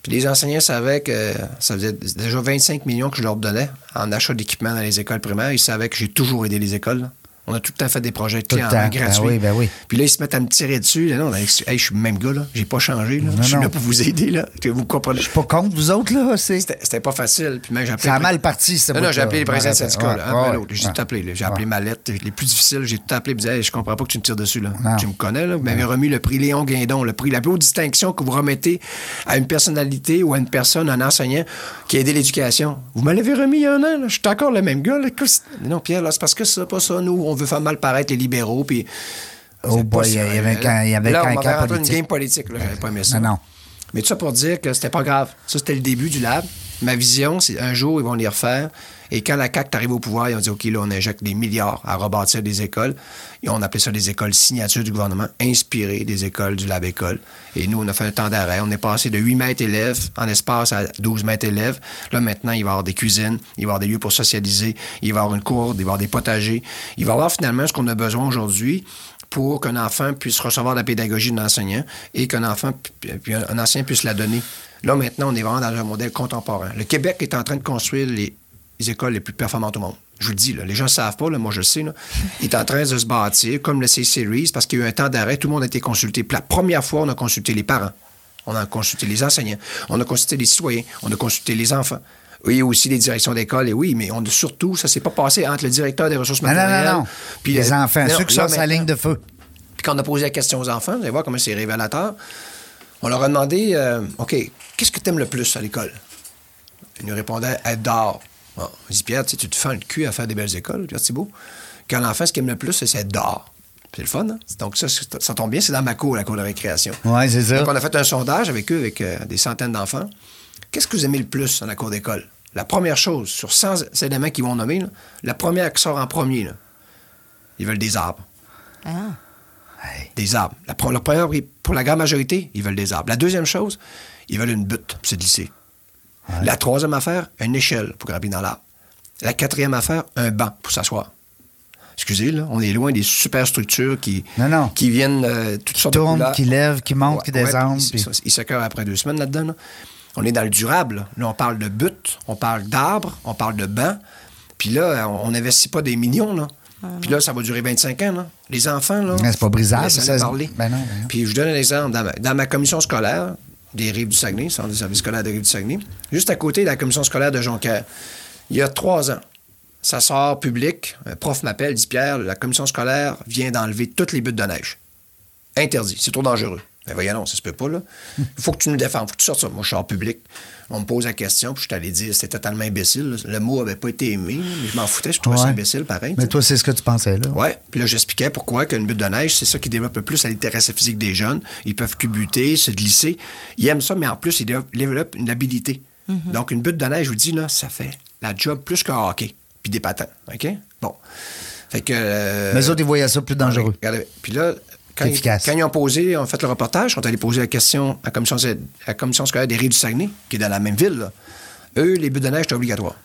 Speaker 3: Puis les enseignants savaient que ça faisait déjà 25 millions que je leur donnais en achat d'équipement dans les écoles primaires. Ils savaient que j'ai toujours aidé les écoles. On a tout le temps fait des projets de en gratuit.
Speaker 1: Ben oui, ben oui.
Speaker 3: Puis là, ils se mettent à me tirer dessus. Là, non, là, hey, je suis le même gars, là. J'ai pas changé. Là.
Speaker 1: Non,
Speaker 3: je suis
Speaker 1: non.
Speaker 3: là pour vous aider. Là. Que Vous comprenez.
Speaker 1: Je suis pas contre vous autres, là. C'est...
Speaker 3: C'était pas facile. Puis même, j'ai appelé
Speaker 1: Ça a mal parti, ce
Speaker 3: Non, non, j'ai appelé les présidents syndicats, là, l'autre. J'ai tout appelé. J'ai appelé ma lettre. Les plus difficiles, j'ai tout appelé. Je disais, Hey, je comprends pas que tu me tires dessus. Là. Tu me connais, là. Vous m'avez remis le prix Léon Guindon, le prix, la plus haute distinction que vous remettez à une personnalité ou à une personne, un enseignant qui a aidé l'éducation. Vous me l'avez remis il y a un an, là. Je suis encore le même gars, là. Non, Pierre, là, c'est parce que c'est pas ça. Nous, on veut faire mal paraître les libéraux, puis.
Speaker 1: Oh boy, il y avait quand- il y avait
Speaker 3: Là,
Speaker 1: quand
Speaker 3: on
Speaker 1: un
Speaker 3: une
Speaker 1: politique.
Speaker 3: game politique, là. J'avais pas aimé ça.
Speaker 1: Non, non.
Speaker 3: Mais tout ça pour dire que c'était pas grave. Ça, c'était le début du lab. Ma vision, c'est un jour, ils vont les refaire. Et quand la CAQ est arrivée au pouvoir, ils ont dit OK, là, on injecte des milliards à rebâtir des écoles. Et on appelait ça des écoles signatures du gouvernement, inspirées des écoles du Lab École. Et nous, on a fait un temps d'arrêt. On est passé de 8 mètres élèves en espace à 12 mètres élèves. Là, maintenant, il va y avoir des cuisines, il va y avoir des lieux pour socialiser, il va y avoir une cour, il va y avoir des potagers. Il va y avoir finalement ce qu'on a besoin aujourd'hui pour qu'un enfant puisse recevoir la pédagogie d'un enseignant et qu'un enfant, puis un enseignant puisse la donner. Là, maintenant, on est vraiment dans un modèle contemporain. Le Québec est en train de construire les, les écoles les plus performantes au monde. Je vous le dis, là, les gens ne savent pas, là, moi je le sais. Là. Il est en train de se bâtir, comme le C-Series, parce qu'il y a eu un temps d'arrêt, tout le monde a été consulté. Puis la première fois, on a consulté les parents, on a consulté les enseignants, on a consulté les citoyens, on a consulté les enfants. Oui, aussi les directions d'école, et oui, mais on a surtout, ça s'est pas passé entre le directeur des ressources
Speaker 1: Non, non,
Speaker 3: matérielles...
Speaker 1: non, non.
Speaker 3: puis
Speaker 1: les
Speaker 3: le-
Speaker 1: enfants, ceux qui sont la ligne de feu.
Speaker 3: puis quand on a posé la question aux enfants, vous allez voir comment c'est révélateur, on leur a demandé euh, OK, qu'est-ce que tu aimes le plus à l'école? Ils nous répondaient être dehors. Bon, on dit Pierre, tu te fends le cul à faire des belles écoles, Pierre Thibault. Quand l'enfant, ce qu'il aime le plus, c'est être dehors. C'est le fun, hein? Donc, ça, ça tombe bien, c'est dans ma cour, la cour de récréation.
Speaker 1: Oui, c'est ça.
Speaker 3: Donc, on a fait un sondage avec eux, avec euh, des centaines d'enfants. Qu'est-ce que vous aimez le plus dans la cour d'école? La première chose, sur 100 éléments qu'ils vont nommer, là, la première qui sort en premier, là, ils veulent des arbres.
Speaker 2: Ah.
Speaker 3: Des arbres. La première, pour la grande majorité, ils veulent des arbres. La deuxième chose, ils veulent une butte pour se glisser. La troisième affaire, une échelle pour grimper dans l'arbre. La quatrième affaire, un banc pour s'asseoir. Excusez, là, on est loin des superstructures qui,
Speaker 1: Non, non.
Speaker 3: qui viennent euh, toutes sortes de
Speaker 1: tournent,
Speaker 3: couleurs.
Speaker 1: qui lèvent, qui montent, qui
Speaker 3: Ouais,
Speaker 1: descendent,
Speaker 3: puis- Ils s'écœurent après deux semaines là-dedans. là. On est dans le durable. Là, on parle de butte, on parle d'arbres, on parle de bancs. Puis là, on n'investit pas des millions. Là. Puis là, ça va durer 25 ans. Là. Les enfants, là.
Speaker 1: Mais c'est pas brisable, ça se-
Speaker 3: parler.
Speaker 1: Ben non, ben non.
Speaker 3: Puis je vous donne un exemple. Dans ma, dans ma commission scolaire des Rives du Saguenay, Centre des services scolaires des Rives du Saguenay, juste à côté de la commission scolaire de Jonquière, il y a trois ans, ça sort public, un prof m'appelle, dit Pierre, la commission scolaire vient d'enlever toutes les buttes de neige. Interdit, c'est trop dangereux. Mais voyons, non, ça se peut pas, là. Il faut que tu nous défends, faut que tu sortes ça. Moi, je sors public. On me pose la question, puis je t'allais dire, c'était totalement imbécile. là. Le mot avait pas été aimé, mais je m'en foutais, je trouvais ça
Speaker 1: Ouais.
Speaker 3: imbécile, pareil.
Speaker 1: Mais toi, c'est ce que tu pensais, là.
Speaker 3: Ouais. Puis là, j'expliquais pourquoi qu'une butte de neige, c'est ça qui développe le plus la littératie physique des jeunes. Ils peuvent cubuter, se glisser. Ils aiment ça, mais en plus, ils développent- une habilité. Donc, une butte de neige, je vous dis, là, ça fait la job plus qu'un hockey. Puis des patins. OK? Bon. Fait que. euh,
Speaker 1: Mais eux autres, ils voyaient ça plus dangereux.
Speaker 3: Regardez, Puis là, quand, ils, quand ils ont posé, on fait le reportage, on est allé poser la question à la commission, à la commission scolaire des Rives du Saguenay, qui est dans la même ville. là. Eux, les buttes de neige, c'est obligatoire.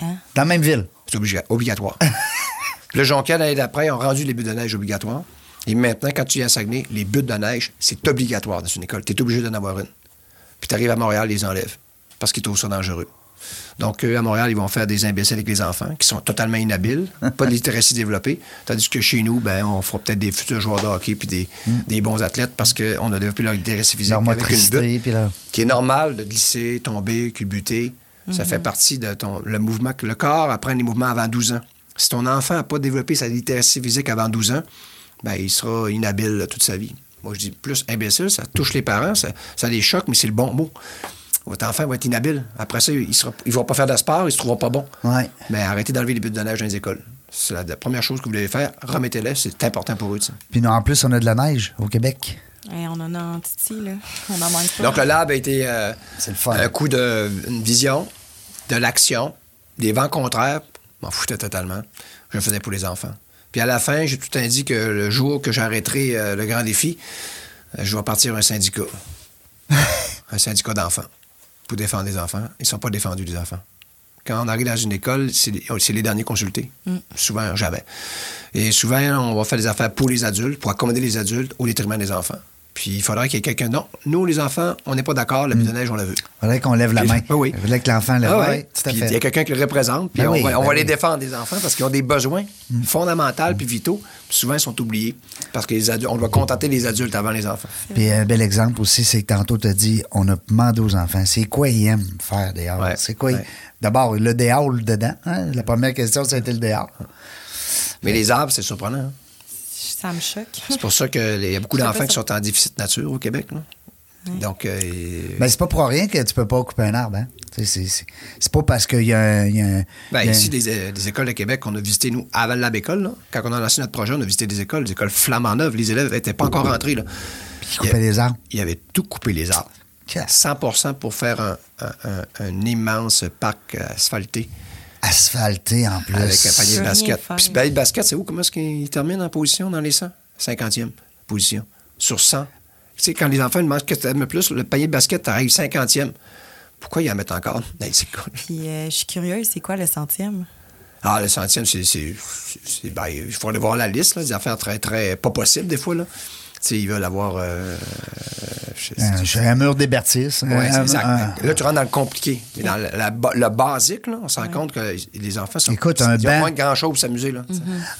Speaker 1: Dans la même ville?
Speaker 3: C'est obliga- obligatoire. Le Jonquière, l'année d'après, ont rendu les buts de neige obligatoires. Et maintenant, quand tu viens à Saguenay, les buts de neige, c'est obligatoire dans une école. Tu es obligé d'en avoir une. Puis tu arrives à Montréal, ils les enlèvent parce qu'ils trouvent ça dangereux. Donc, eux, à Montréal, ils vont faire des imbéciles avec les enfants qui sont totalement inhabiles, pas de littératie développée. Tandis que chez nous, ben, on fera peut-être des futurs joueurs de hockey puis des, des bons athlètes parce qu'on a développé leur littératie physique
Speaker 1: Leur
Speaker 3: avec une butte
Speaker 1: puis là.
Speaker 3: qui est normal de glisser, tomber, culbuter. Ça fait partie de ton, le mouvement que le corps apprend les mouvements avant 12 ans. Si ton enfant n'a pas développé sa littératie physique avant 12 ans, ben, il sera inhabile toute sa vie. Moi, je dis plus imbécile, ça touche les parents, ça, ça les choque, mais c'est le bon mot. Votre enfant va être inhabile. Après ça, il ne va pas faire de sport, il ne se trouvera pas bon.
Speaker 1: Ouais.
Speaker 3: Mais arrêtez d'enlever les buts de neige dans les écoles. C'est la, la première chose que vous devez faire. Remettez-les, c'est important pour eux.
Speaker 1: Puis nous, en plus, on a de la neige au Québec.
Speaker 2: On en a en titi, là. On en manque pas.
Speaker 3: Donc, le lab a été euh,
Speaker 1: C'est le fun.
Speaker 3: un coup de une vision, de l'action, des vents contraires. Je m'en foutais totalement. Je le faisais pour les enfants. Puis à la fin, j'ai tout indiqué que le jour que j'arrêterai euh, le grand défi, euh, je vais partir un syndicat. un syndicat d'enfants. Pour défendre les enfants. Ils ne sont pas défendus, les enfants. Quand on arrive dans une école, c'est les, c'est les derniers consultés. Souvent, jamais. Et souvent, on va faire des affaires pour les adultes, pour accommoder les adultes au détriment des enfants. Puis il faudrait qu'il y ait quelqu'un. Non, nous, les enfants, on n'est pas d'accord. La de neige, on la veut.
Speaker 1: Il faudrait qu'on lève la main.
Speaker 3: Ah oui.
Speaker 1: Il faudrait que l'enfant lève
Speaker 3: Ah
Speaker 1: la main.
Speaker 3: il y a quelqu'un qui le représente, puis
Speaker 1: Ben
Speaker 3: on,
Speaker 1: oui,
Speaker 3: va, on
Speaker 1: ben
Speaker 3: va les
Speaker 1: oui.
Speaker 3: Défendre, les enfants, parce qu'ils ont des besoins fondamentaux puis vitaux. Puis souvent, ils sont oubliés, parce que les adultes, on doit contenter les adultes avant les enfants.
Speaker 1: Puis un bel exemple aussi, c'est que tantôt, tu as dit, on a demandé aux enfants, c'est quoi ils aiment faire dehors?
Speaker 3: Ouais,
Speaker 1: C'est quoi? ils-. D'abord, le dehors dedans. hein? La première question, c'était le dehors.
Speaker 3: Mais les arbres, c'est surprenant. hein?
Speaker 2: Ça me choque.
Speaker 3: C'est pour ça qu'il y a beaucoup d'enfants qui sont en déficit nature au Québec. là. Donc, euh,
Speaker 1: Ben, c'est pas pour rien que tu peux pas couper un arbre. Hein? C'est, c'est, c'est pas parce qu'il y a y a un-
Speaker 3: ben,
Speaker 1: y a
Speaker 3: ici, des, euh, des écoles de Québec qu'on a visité, nous, avant le Lab École, là, quand on a lancé notre projet, on a visité des écoles, des écoles flambant neuves. Les élèves n'étaient pas encore rentrés. Là.
Speaker 1: Ils coupaient les arbres.
Speaker 3: Il avait tout coupé les arbres.
Speaker 1: Qu'est-ce?
Speaker 3: 100 pour faire un, un- un- un immense parc euh, asphalté
Speaker 1: Asphalté en plus.
Speaker 3: avec un panier de basket. Puis ce panier de basket, c'est où? Comment est-ce qu'il termine en position dans les 100? 50e position. Sur 100. Tu sais, quand les enfants demandent qu'est-ce que tu aimes le plus, le panier de basket arrive 50e. Pourquoi ils en mettent encore?
Speaker 2: Puis euh, je suis curieuse, c'est quoi le centième?
Speaker 3: Ah, le centième, c'est. ben, il faut aller voir la liste, là, des affaires très, très. pas possibles, des fois, là. Ils veulent avoir. euh, je-
Speaker 1: Un, mur d'hébertis.
Speaker 3: Exact.
Speaker 1: un-
Speaker 3: Là, tu rentres dans le compliqué. Mais dans la- la ba- le basique, là, on se rend compte que les enfants sont.
Speaker 1: Écoute, un
Speaker 3: ils ont
Speaker 1: banc-
Speaker 3: moins de grand-chose pour s'amuser. Là.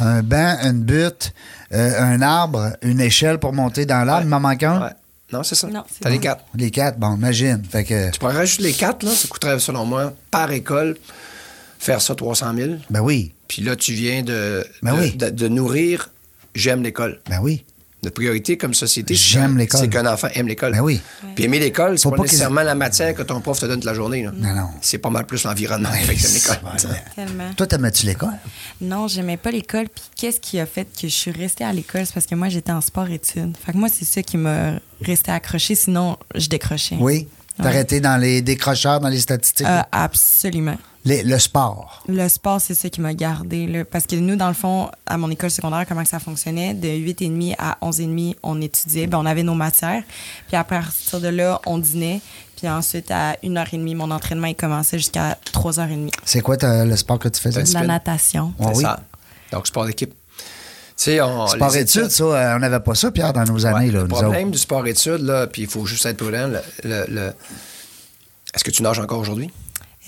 Speaker 1: un banc, une butte, euh, un arbre, une échelle pour monter dans l'arbre. Il m'en manque un?
Speaker 3: Ouais. Non, c'est ça.
Speaker 2: Non, c'est
Speaker 3: T'as les quatre.
Speaker 1: Les quatre, bon, imagine. Fait que,
Speaker 3: Tu pourrais rajouter les quatre, là, ça coûterait, selon moi, par école, faire ça 300 000.
Speaker 1: ben oui,
Speaker 3: Puis là, tu viens de,
Speaker 1: Ben
Speaker 3: de,
Speaker 1: oui.
Speaker 3: de- de nourrir J'aime l'école.
Speaker 1: ben oui.
Speaker 3: Notre priorité comme société, c'est qu'un- enfant aime l'école.
Speaker 1: Ben oui.
Speaker 3: Puis aimer l'école, c'est pas, nécessairement la matière que ton prof te donne toute la journée. là.
Speaker 1: Non, non.
Speaker 3: C'est pas mal plus l'environnement t'aimes l'école.
Speaker 2: Tellement.
Speaker 1: Toi, t'aimais-tu l'école?
Speaker 2: Non, j'aimais pas l'école. Puis qu'est-ce qui a fait que je suis restée à l'école? C'est parce que moi, j'étais en sport-études. Fait que moi, c'est ça qui m'a resté accrochée. Sinon, je décrochais.
Speaker 1: Oui. T'as
Speaker 2: Ouais.
Speaker 1: arrêté dans les décrocheurs, dans les statistiques?
Speaker 2: Euh, absolument.
Speaker 1: Les- le sport.
Speaker 2: Le sport, c'est ça qui m'a gardé. Là. Parce que nous, dans le fond, à mon école secondaire, comment que ça fonctionnait? De 8h30 à 11h30, on étudiait. Ben, on avait nos matières. Puis après, à partir de là, on dînait. Puis ensuite, à 1h30, mon entraînement, il commençait jusqu'à 3h30.
Speaker 1: C'est quoi le sport que tu faisais?
Speaker 2: De la natation.
Speaker 1: Ah oui.
Speaker 3: ça. Donc, sport d'équipe. Tu sais, on.
Speaker 1: Sport études, ça, euh, on n'avait pas ça, Pierre, dans nos années.
Speaker 3: Ouais,
Speaker 1: là,
Speaker 3: le
Speaker 1: nous
Speaker 3: problème
Speaker 1: autres.
Speaker 3: du sport-études, là, puis il faut juste être prudent. le- le- le- Est-ce que tu nages encore aujourd'hui?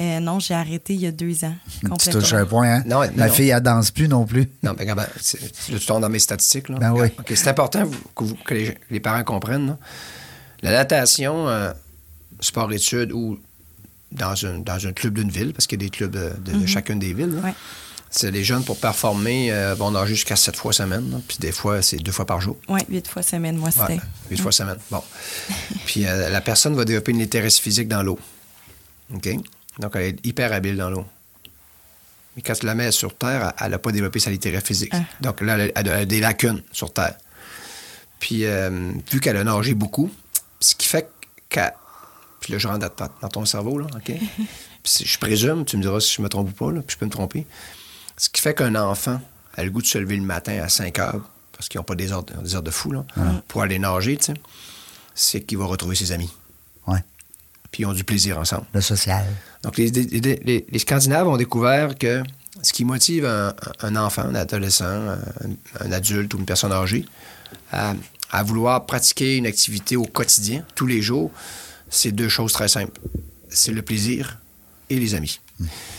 Speaker 2: Euh, non, j'ai arrêté il y a deux ans.
Speaker 1: Tu
Speaker 2: complètement.
Speaker 1: touches un point, hein?
Speaker 3: Non,
Speaker 1: Ma
Speaker 3: non.
Speaker 1: fille, elle danse plus non plus.
Speaker 3: Non, mais là, tu tombes dans mes statistiques. Là.
Speaker 1: Ben oui.
Speaker 3: OK, c'est important que, vous- que les, les parents comprennent. là. La natation, euh, sport-études ou dans un, dans un club d'une ville, parce qu'il y a des clubs de, de- de chacune des villes, là,
Speaker 2: Ouais.
Speaker 3: c'est les jeunes, pour performer, euh, vont nager jusqu'à sept fois semaine. puis des fois, c'est deux fois par jour.
Speaker 2: Oui, huit fois semaine, moi, c'était.
Speaker 3: Ouais, huit fois semaine. Bon. Puis euh, la personne va développer une littératie physique dans l'eau. OK? Donc, elle est hyper habile dans l'eau. Mais quand tu la mets sur Terre, elle n'a pas développé sa littératie physique.
Speaker 2: Ah.
Speaker 3: Donc là, elle a, elle a des lacunes sur Terre. Puis, euh, vu qu'elle a nagé beaucoup, ce qui fait qu'elle. Puis là, je rentre dans, ton cerveau, là, OK? Puis je présume, tu me diras si je me trompe ou pas, là, puis je peux me tromper. Ce qui fait qu'un enfant a le goût de se lever le matin à 5 heures, parce qu'ils n'ont pas des heures, de- des heures de fou, là, pour aller nager, tu sais, c'est qu'il va retrouver ses amis. Puis ils ont du plaisir ensemble.
Speaker 1: Le social.
Speaker 3: Donc, les, les- les- les Scandinaves ont découvert que ce qui motive un, un enfant, un adolescent, un, un adulte ou une personne âgée à, à vouloir pratiquer une activité au quotidien, tous les jours, c'est deux choses très simples. C'est le plaisir et les amis.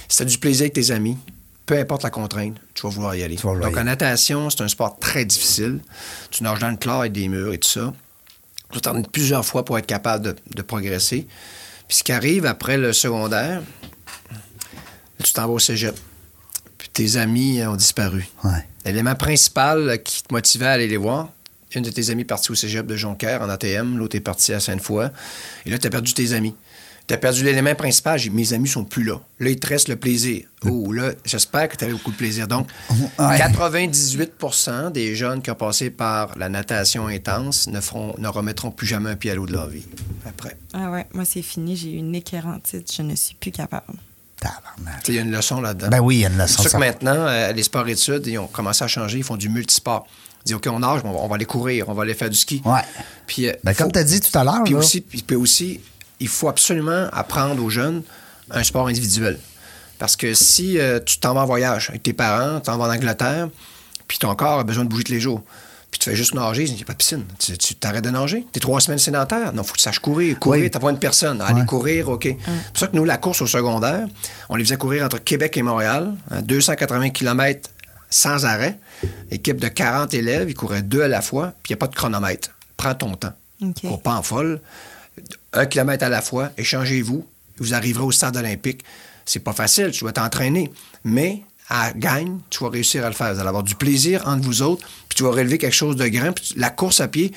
Speaker 3: Si tu as du plaisir avec tes amis, peu importe la contrainte, tu vas vouloir y aller.
Speaker 1: vouloir
Speaker 3: Donc,
Speaker 1: y
Speaker 3: en natation, c'est un sport très difficile. Tu nages dans le chlore avec des murs et tout ça. T'en plusieurs fois pour être capable de, de progresser. Puis ce qui arrive après le secondaire, tu t'en vas au cégep. Puis tes amis ont disparu.
Speaker 1: Ouais.
Speaker 3: L'élément principal qui te motivait à aller les voir, une de tes amies est partie au cégep de Jonquière en ATM, l'autre est partie à Sainte-Foy. Et là, tu as perdu tes amis. Tu as perdu l'élément principal. J'ai mes amis sont plus là. Là, il te reste le plaisir. Oh, là, j'espère que tu avais beaucoup de plaisir. Donc,
Speaker 1: Ouais.
Speaker 3: 98% des jeunes qui ont passé par la natation intense ne, feront, ne remettront plus jamais un pied à l'eau de leur vie. Après.
Speaker 2: Ah ouais, moi, c'est fini. J'ai eu une équérantite. Je ne suis plus capable.
Speaker 1: Tabarnak.
Speaker 3: Tu sais, Il y a une leçon là-dedans.
Speaker 1: Ben oui, il y a une leçon.
Speaker 3: C'est sûr que maintenant, euh, les sports études, ils ont commencé à changer. Ils font du multisport. Ils disent, OK, on nage, mais on va, on va aller courir, on va aller faire du ski.
Speaker 1: Ouais.
Speaker 3: Puis, euh,
Speaker 1: Ben, comme tu as dit tout à l'heure,
Speaker 3: Puis
Speaker 1: là.
Speaker 3: aussi, puis puis aussi, il faut absolument apprendre aux jeunes un sport individuel. Parce que si euh, tu t'en vas en voyage avec tes parents, tu t'en vas en Angleterre, puis ton corps a besoin de bouger tous les jours, puis tu fais juste nager, il n'y a pas de piscine. Tu tu t'arrêtes de nager. Tu es trois semaines sédentaire. Non, il faut que tu saches courir. Courir,
Speaker 1: Oui.
Speaker 3: tu pas une personne. Aller
Speaker 1: Ouais.
Speaker 3: courir, OK. C'est pour ça que nous, la course au secondaire, on les faisait courir entre Québec et Montréal, hein, 280 km sans arrêt. Équipe de 40 élèves, ils couraient deux à la fois, puis il n'y a pas de chronomètre. Prends ton temps.
Speaker 2: OK.
Speaker 3: Cours pas en folle. Un kilomètre à la fois, échangez-vous, vous arriverez au stade olympique. C'est pas facile, tu dois t'entraîner, mais à gagne, tu vas réussir à le faire. Vous allez avoir du plaisir entre vous autres, puis tu vas relever quelque chose de grand, puis la course à pied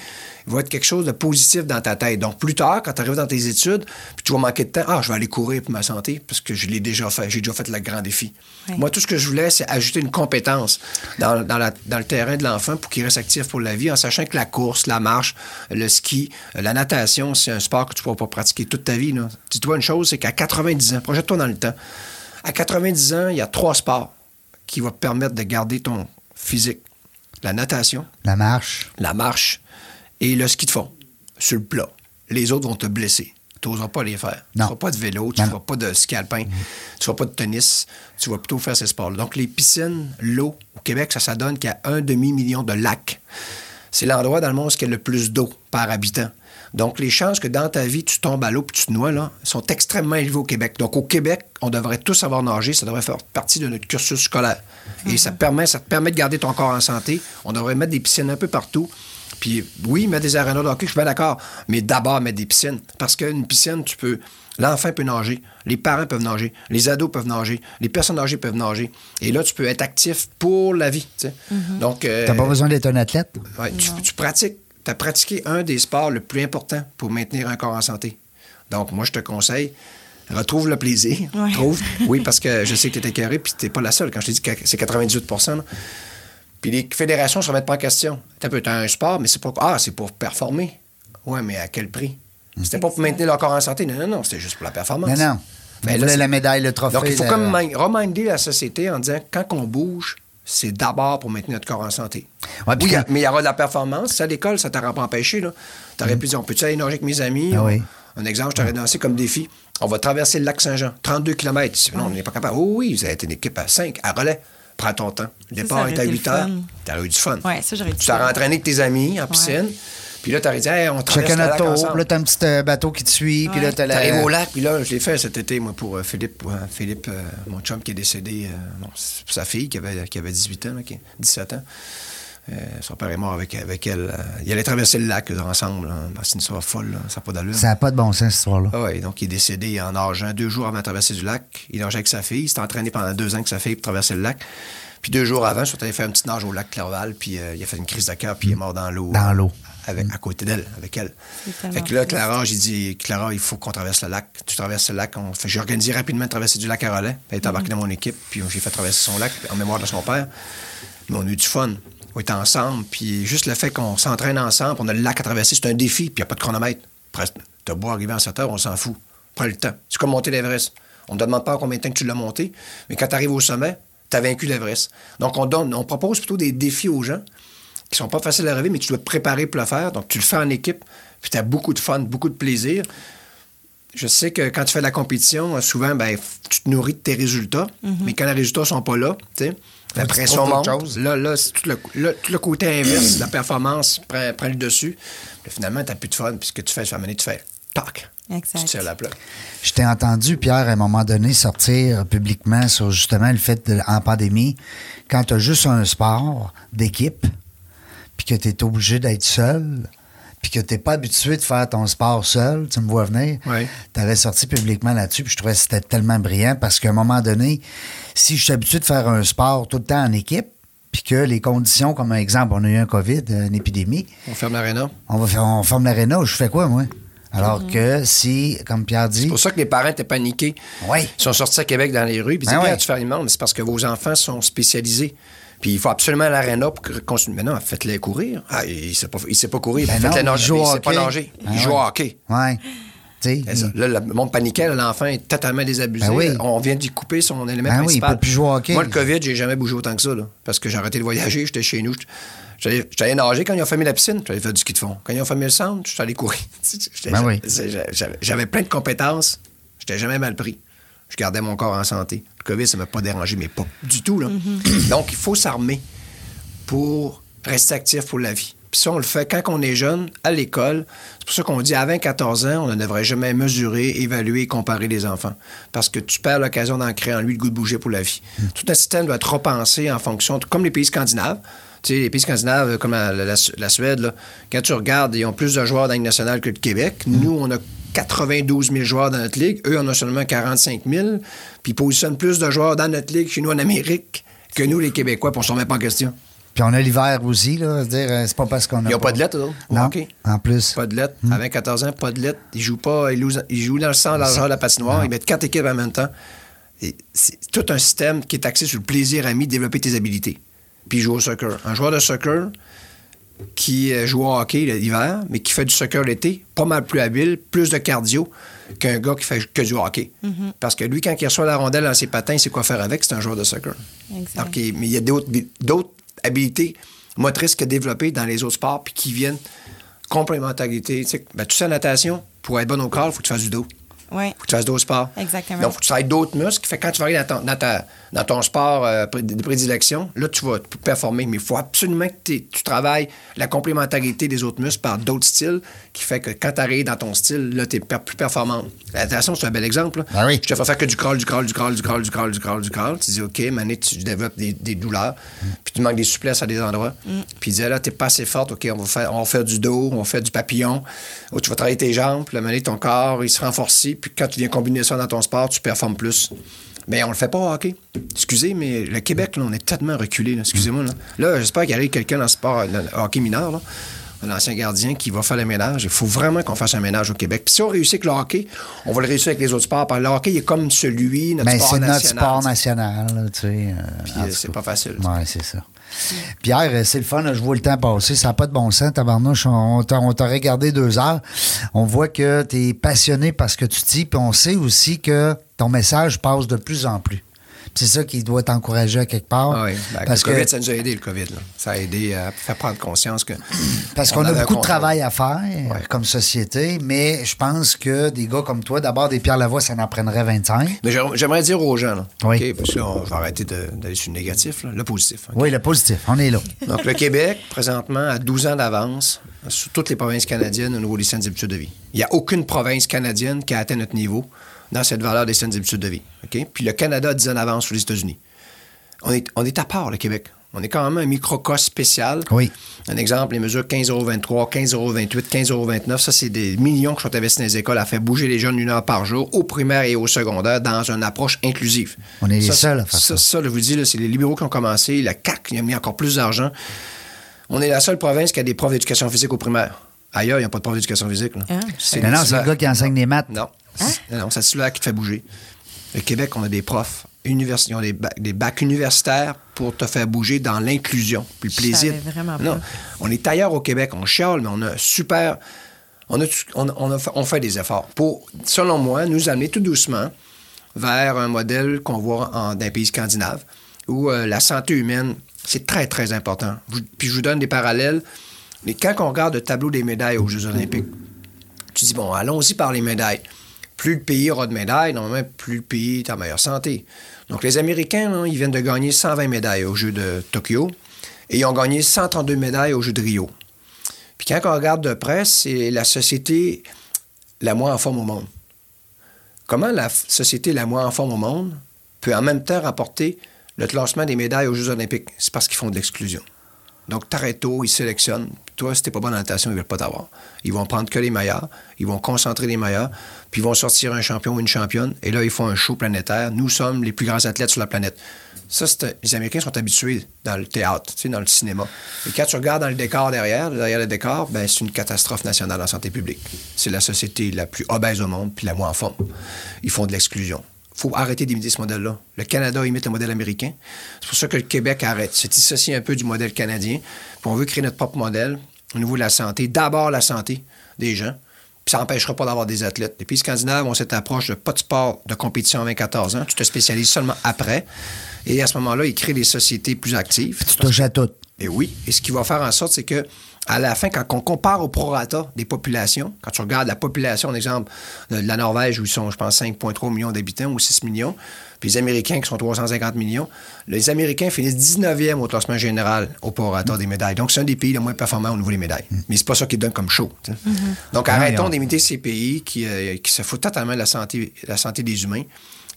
Speaker 3: va être quelque chose de positif dans ta tête. Donc, plus tard, quand tu arrives dans tes études, puis tu vas manquer de temps, ah, je vais aller courir pour ma santé, parce que je l'ai déjà fait, j'ai déjà fait le grand défi. Moi, tout ce que je voulais, c'est ajouter une compétence dans, dans la- dans le terrain de l'enfant pour qu'il reste actif pour la vie, en sachant que la course, la marche, le ski, la natation, c'est un sport que tu ne pourras pas pratiquer toute ta vie. Dis-toi une chose, c'est qu'à 90 ans, projette-toi dans le temps, à 90 ans, il y a trois sports qui vont te permettre de garder ton physique. La natation,
Speaker 1: La marche.
Speaker 3: la marche et le ski de fond, sur le plat. Les autres vont te blesser. Tu n'oseras pas les faire. Tu ne feras pas de vélo, tu ne feras pas de ski alpin, tu ne feras pas de tennis. Tu vas plutôt faire ces sports-là. Donc, les piscines, l'eau, au Québec, ça, ça donne qu'il y a un demi-million de lacs. C'est l'endroit dans le monde où il y a le plus d'eau par habitant. Donc, les chances que dans ta vie, tu tombes à l'eau et tu te noies, là, sont extrêmement élevées au Québec. Donc, au Québec, on devrait tous savoir nager. Ça devrait faire partie de notre cursus scolaire. Et ça, permet, ça te permet de garder ton corps en santé. On devrait mettre des piscines un peu partout. Puis, oui, mettre des arénas de hockey, je suis bien d'accord. Mais d'abord, mettre des piscines. Parce qu'une piscine, tu peux. L'enfant peut nager, les parents peuvent nager, les ados peuvent nager, les personnes âgées peuvent nager. Et là, tu peux être actif pour la vie. tu sais. Donc, euh,
Speaker 1: T'as pas besoin d'être un athlète?
Speaker 3: Ouais, tu, tu pratiques. Tu as pratiqué un des sports le plus important pour maintenir un corps en santé. Donc, moi, je te conseille, retrouve le plaisir.
Speaker 2: Ouais.
Speaker 3: Trouve. Oui, parce que je sais que tu es écœuré, puis tu pas la seule. Quand je t'ai dit que c'est 98 là. Puis les fédérations ne se remettent pas en question. Tu as un sport, mais c'est pas. Ah, c'est pour performer. Oui, mais à quel prix? C'était pas pour maintenir leur corps en santé. Non, non, non, c'était juste pour la performance.
Speaker 1: Non, non.
Speaker 3: Ben là,
Speaker 1: la médaille, le trophée.
Speaker 3: Donc, il faut
Speaker 1: la-
Speaker 3: comme mi- reminder la société en disant quand on bouge, c'est d'abord pour maintenir notre corps en santé.
Speaker 1: Ouais,
Speaker 3: oui,
Speaker 1: quand-
Speaker 3: mais il y aura de la performance. À l'école, ça t'aurait pas empêché. Tu aurais pu dire on peut-tu aller nager avec mes amis
Speaker 1: Mm. Ah oui.
Speaker 3: Un exemple, je t'aurais lancé comme défi. On va traverser le lac Saint-Jean, 32 km. Non, on n'est pas capable. Oh oui, vous avez été une équipe à 5, à relais. Prends ton temps. Le
Speaker 2: Ça,
Speaker 3: départ
Speaker 2: ça
Speaker 3: est à
Speaker 2: été
Speaker 3: 8
Speaker 2: le
Speaker 3: heures. Tu eu du fun.
Speaker 2: Ouais, ça, j'aurais
Speaker 3: Tu
Speaker 2: dit
Speaker 3: t'aurais
Speaker 2: ça.
Speaker 3: entraîné avec tes amis en piscine. Puis là, tu aurais dit, Hey, on traverse
Speaker 1: Chacun notre tour. Puis là, t'as un petit euh, bateau qui te suit. Puis là, t'as la...
Speaker 3: T'arrives au lac, puis là, je l'ai fait cet été, moi, pour euh, Philippe, ouais, Philippe euh, mon chum qui est décédé, euh, non, pour sa fille qui avait, qui avait 18 ans, là, qui- 17 ans. Euh, son père est mort avec, avec elle. euh, il allait traverser le lac eux, ensemble. hein. C'est une histoire folle, là, ça n'a pas d'allure.
Speaker 1: Ça n'a pas de bon sens, cette histoire-là.
Speaker 3: Ah ouais, donc il est décédé en nageant deux jours avant de traverser du lac. Il nageait avec sa fille. Il s'est entraîné pendant deux ans avec sa fille pour traverser le lac. Puis deux jours avant, ils sont allés faire un petit nage au lac Clerval, puis euh, il a fait une crise de cœur, puis il est mort dans l'eau.
Speaker 1: Dans l'eau.
Speaker 3: Avec, à côté d'elle, avec elle. Fait que là. Clara, j'ai dit, Clara, il faut qu'on traverse le lac. Tu traverses le lac. On j'ai organisé rapidement de traverser du lac à relais. Elle est embarquée dans mon équipe, puis j'ai fait traverser son lac en mémoire de son père. Mais on a eu du fun. On était ensemble, puis juste le fait qu'on s'entraîne ensemble, on a le lac à traverser, c'est un défi, puis il n'y a pas de chronomètre. Presque, t'as beau arriver en 7 heures, on s'en fout. Prends le temps. C'est comme monter l'Everest. On ne te demande pas en combien de temps que tu l'as monté, mais quand tu arrives au sommet, tu as vaincu l'Everest. Donc, on, donne, on propose plutôt des défis aux gens qui sont pas faciles à relever, mais tu dois te préparer pour le faire. Donc, tu le fais en équipe, puis tu as beaucoup de fun, beaucoup de plaisir. je sais que quand tu fais de la compétition, euh, souvent, ben, tu te nourris de tes résultats, mais quand les résultats sont pas là, tu sais, la pression monte.
Speaker 1: choses?
Speaker 3: Là, là, c'est tout le, le- tout le côté inverse, la performance prend, prend le dessus. Finalement, tu n'as plus de fun, puis ce que tu fais, ça tu fais tac.
Speaker 2: Exact.
Speaker 3: Tu tires la plaque.
Speaker 1: Je t'ai entendu, Pierre, à un moment donné, sortir publiquement sur justement le fait, de- en pandémie, quand tu as juste un sport d'équipe, puis que tu es obligé d'être seul, puis que tu n'es pas habitué de faire ton sport seul, tu me vois venir,
Speaker 3: Oui.
Speaker 1: tu avais sorti publiquement là-dessus, puis je trouvais que c'était tellement brillant parce qu'à un moment donné, si je suis habitué de faire un sport tout le temps en équipe, puis que les conditions, comme un exemple, on a eu un COVID, une épidémie,
Speaker 3: On ferme l'aréna.
Speaker 1: on va faire, on forme l'aréna, je fais quoi, moi? Alors que si, comme Pierre dit,
Speaker 3: C'est pour ça que les parents étaient paniqués.
Speaker 1: Oui.
Speaker 3: Ils sont sortis à Québec dans les rues. Puis ils
Speaker 1: Ben
Speaker 3: disaient,
Speaker 1: ouais.
Speaker 3: tu fais mais c'est parce que vos enfants sont spécialisés. Puis il faut absolument l'aréna pour que- continuer. Mais non, faites-les courir. Ah, il ne sait, sait pas courir.
Speaker 1: Ben
Speaker 3: faites-les nager.
Speaker 1: il au
Speaker 3: sait pas nager.
Speaker 1: Ah
Speaker 3: il joue au hockey.
Speaker 1: Ouais.
Speaker 3: Ça. Là, le monde paniquait. L'enfant est totalement désabusé.
Speaker 1: Ben oui.
Speaker 3: On vient d'y couper son élément
Speaker 1: Ben oui,
Speaker 3: principal.
Speaker 1: il peut plus jouer hockey.
Speaker 3: Moi, le COVID, j'ai jamais bougé autant que ça. Là, parce que j'ai arrêté de voyager. J'étais chez nous. J'allais nager quand ils ont fermé la piscine. J'allais faire du ski de fond. Quand ils ont fermé le centre, je suis allé courir.
Speaker 1: Ben oui.
Speaker 3: J'avais plein de compétences. J'étais jamais mal pris. Je gardais mon corps en santé. COVID, ça m'a pas dérangé, mais pas du tout. Là. Donc, il faut s'armer pour rester actif pour la vie. Puis ça, on le fait quand on est jeune, à l'école. C'est pour ça qu'on dit à 20-14 ans, on ne devrait jamais mesurer, évaluer et comparer les enfants. Parce que tu perds l'occasion d'en créer en lui le goût de bouger pour la vie. Tout un système doit être repensé en fonction, de- comme les pays scandinaves. Tu sais, les pays scandinaves, euh, comme la, la- la Suède, là, quand tu regardes, ils ont plus de joueurs dans nationale que le Québec. Nous, on a 92 000 joueurs dans notre ligue. Eux, on a seulement 45 000. Puis ils positionnent plus de joueurs dans notre ligue chez nous en Amérique que nous, les Québécois, puis on ne se remet pas en question.
Speaker 1: Puis on a l'hiver aussi, là. C'est-à-dire, euh, c'est pas parce qu'on a.
Speaker 3: Ils n'ont pas de lettres,
Speaker 1: Non.
Speaker 3: hockey.
Speaker 1: En plus.
Speaker 3: Pas de lettres. À 20-14 ans, pas de lettres. Ils jouent pas. Ils jouent, ils jouent dans le sang, l'argent de la patinoire. Ils mettent quatre équipes en même temps. C'est tout un système qui est axé sur le plaisir ami de développer tes habilités. Puis ils jouent au soccer. Un joueur de soccer qui euh, joue au hockey l'hiver, mais qui fait du soccer l'été, pas mal plus habile, plus de cardio qu'un gars qui fait que du hockey. Parce que lui, quand il reçoit la rondelle dans ses patins, il sait quoi faire avec, c'est un joueur de soccer.
Speaker 2: Exact.
Speaker 3: Donc, il- mais il y a d'autres habilités motrices que développées dans les autres sports puis qui viennent complémentarité. Tu sais, ben, tu sais, natation, pour être bon au corps, il faut que tu fasses du dos.
Speaker 2: Oui.
Speaker 3: faut que tu fasses d'autres sports.
Speaker 2: Exactement.
Speaker 3: Donc, faut que tu travailles d'autres muscles. Fait quand tu vas aller dans ta- dans ton sport euh, de prédilection, là, tu vas performer. Mais il faut absolument que tu travailles la complémentarité des autres muscles par d'autres styles qui fait que quand tu arrives dans ton style, là, tu es plus performant. La natation, c'est un bel exemple.
Speaker 1: Ah oui.
Speaker 3: Je te fais faire que du crawl, du crawl, du crawl, du crawl, du crawl, du crawl, du crawl. Tu dis, OK, mané, tu développes des, des douleurs, puis tu manques des souplesses à des endroits. Puis il disait, là, t'es pas assez forte, OK, on va, faire, on va faire du dos, on va faire du papillon. Oh, tu vas travailler tes jambes, puis la mané, ton corps, il se renforce. Puis quand tu viens combiner ça dans ton sport, tu performes plus. Mais on le fait pas au hockey. Excusez, mais le Québec, là, on est tellement reculé. Excusez-moi. Là, Là, j'espère qu'il y a quelqu'un dans le sport, le hockey mineur, là, un ancien gardien qui va faire le ménage. Il faut vraiment qu'on fasse un ménage au Québec. Puis si on réussit avec le hockey, on va le réussir avec les autres sports. Parce que le hockey il est comme celui, notre
Speaker 1: Mais
Speaker 3: sport
Speaker 1: c'est notre
Speaker 3: national.
Speaker 1: sport national, tu sais. euh,
Speaker 3: euh, c'est pas facile.
Speaker 1: Oui, c'est ça. Pierre, euh, c'est le fun, je vois le temps passer. Ça n'a pas de bon sens, tabarnouche. On t'a on t'a regardé deux heures. On voit que tu es passionné par ce que tu dis, puis on sait aussi que ton message passe de plus en plus. C'est ça qui doit t'encourager à quelque part.
Speaker 3: Ah oui, Ben,
Speaker 1: parce
Speaker 3: le COVID,
Speaker 1: que
Speaker 3: ça nous a aidé, le COVID. là. Ça a aidé à faire prendre conscience que.
Speaker 1: Parce
Speaker 3: on
Speaker 1: qu'on a beaucoup de travail à faire comme société, mais je pense que des gars comme toi, d'abord des Pierre Lavoie, ça en prendrait 25.
Speaker 3: Mais j'aimerais dire aux gens, là,
Speaker 1: Oui.
Speaker 3: OK, parce que là, on va arrêter d'aller sur le négatif, là, le positif.
Speaker 1: Oui, le positif, on est là.
Speaker 3: Donc, le Québec, présentement, a 12 ans d'avance sur toutes les provinces canadiennes au niveau des saines habitudes de vie. Il n'y a aucune province canadienne qui a atteint notre niveau dans cette valeur des saines habitudes de vie. Puis le Canada a 10 ans d'avance sur les États-Unis. On est, on est à part, le Québec. On est quand même un microcosme spécial.
Speaker 1: Oui.
Speaker 3: Un exemple, les mesures 15,23 15,28 15,29 ça, c'est des millions qui sont investis dans les écoles à faire bouger les jeunes une heure par jour, au primaire et au secondaire, dans une approche inclusive.
Speaker 1: On est les
Speaker 3: Ça,
Speaker 1: seuls à faire
Speaker 3: ça. Ça, je vous dis, c'est les libéraux qui ont commencé. La CAQ il a mis encore plus d'argent. On est la seule province qui a des profs d'éducation physique au primaire. Ailleurs, il n'y a pas de profs d'éducation physique. là.
Speaker 2: Ah,
Speaker 3: C'est
Speaker 1: non,
Speaker 3: le
Speaker 1: c'est le gars qui enseigne les maths.
Speaker 3: Non. Non, non, c'est celui-là qui te fait bouger. Le Québec, on a des profs. Univers... Ils ont des, bacs, des bacs universitaires pour te faire bouger dans l'inclusion. Puis le plaisir.
Speaker 2: vraiment
Speaker 3: Non. On est ailleurs au Québec. On chiale, mais on a super. On, a, on, on a fait, on fait des efforts pour, selon moi, nous amener tout doucement vers un modèle qu'on voit en, dans les pays scandinaves où euh, la santé humaine, c'est très, très important. Puis je vous donne des parallèles. Mais quand on regarde le tableau des médailles aux Jeux olympiques, tu dis, bon, allons-y par les médailles. plus le pays aura de médailles, normalement, plus le pays est en meilleure santé. Donc, les Américains, hein, ils viennent de gagner 120 médailles aux Jeux de Tokyo et ils ont gagné 132 médailles aux Jeux de Rio. Puis quand on regarde de près, c'est la société la moins en forme au monde. Comment la société la moins en forme au monde peut en même temps remporter le classement des médailles aux Jeux olympiques? C'est parce qu'ils font de l'exclusion. Donc, Tareto, ils sélectionnent. Toi, si t'es pas bon en natation, ils veulent pas t'avoir. Ils vont prendre que les meilleurs, ils vont concentrer les meilleurs, puis ils vont sortir un champion ou une championne, et là, ils font un show planétaire. Nous sommes les plus grands athlètes sur la planète. Ça, les Américains sont habitués dans le théâtre, dans le cinéma. Et quand tu regardes dans le décor derrière, derrière le décor, ben, c'est une catastrophe nationale en santé publique. C'est la société la plus obèse au monde, puis la moins en forme. Ils font de l'exclusion. Faut arrêter d'imiter ce modèle-là. Le Canada imite le modèle américain. C'est pour ça que le Québec arrête. C'est dissocié un peu du modèle canadien. Puis on veut créer notre propre modèle au niveau de la santé. D'abord, la santé des gens. Puis ça n'empêchera pas d'avoir des athlètes. Les pays scandinaves ont cette approche de pas de sport de compétition à 24 ans. Tu te spécialises seulement après. Et à ce moment-là, ils créent des sociétés plus actives.
Speaker 1: Tu touches à tout.
Speaker 3: Et oui. Et ce qui va faire en sorte, c'est que à la fin, quand on compare au prorata des populations, quand tu regardes la population, exemple, de la Norvège, où ils sont, je pense, 5,3 millions d'habitants ou 6 millions, puis les Américains qui sont 350 millions, les Américains finissent 19e au classement général au prorata des médailles. Donc, c'est un des pays les moins performants au niveau des médailles. Mais c'est pas ça qui donne comme show. sais. Donc, arrêtons
Speaker 1: Ouais, on-
Speaker 3: d'imiter ces pays qui, euh, qui se foutent totalement de la santé, la santé des humains.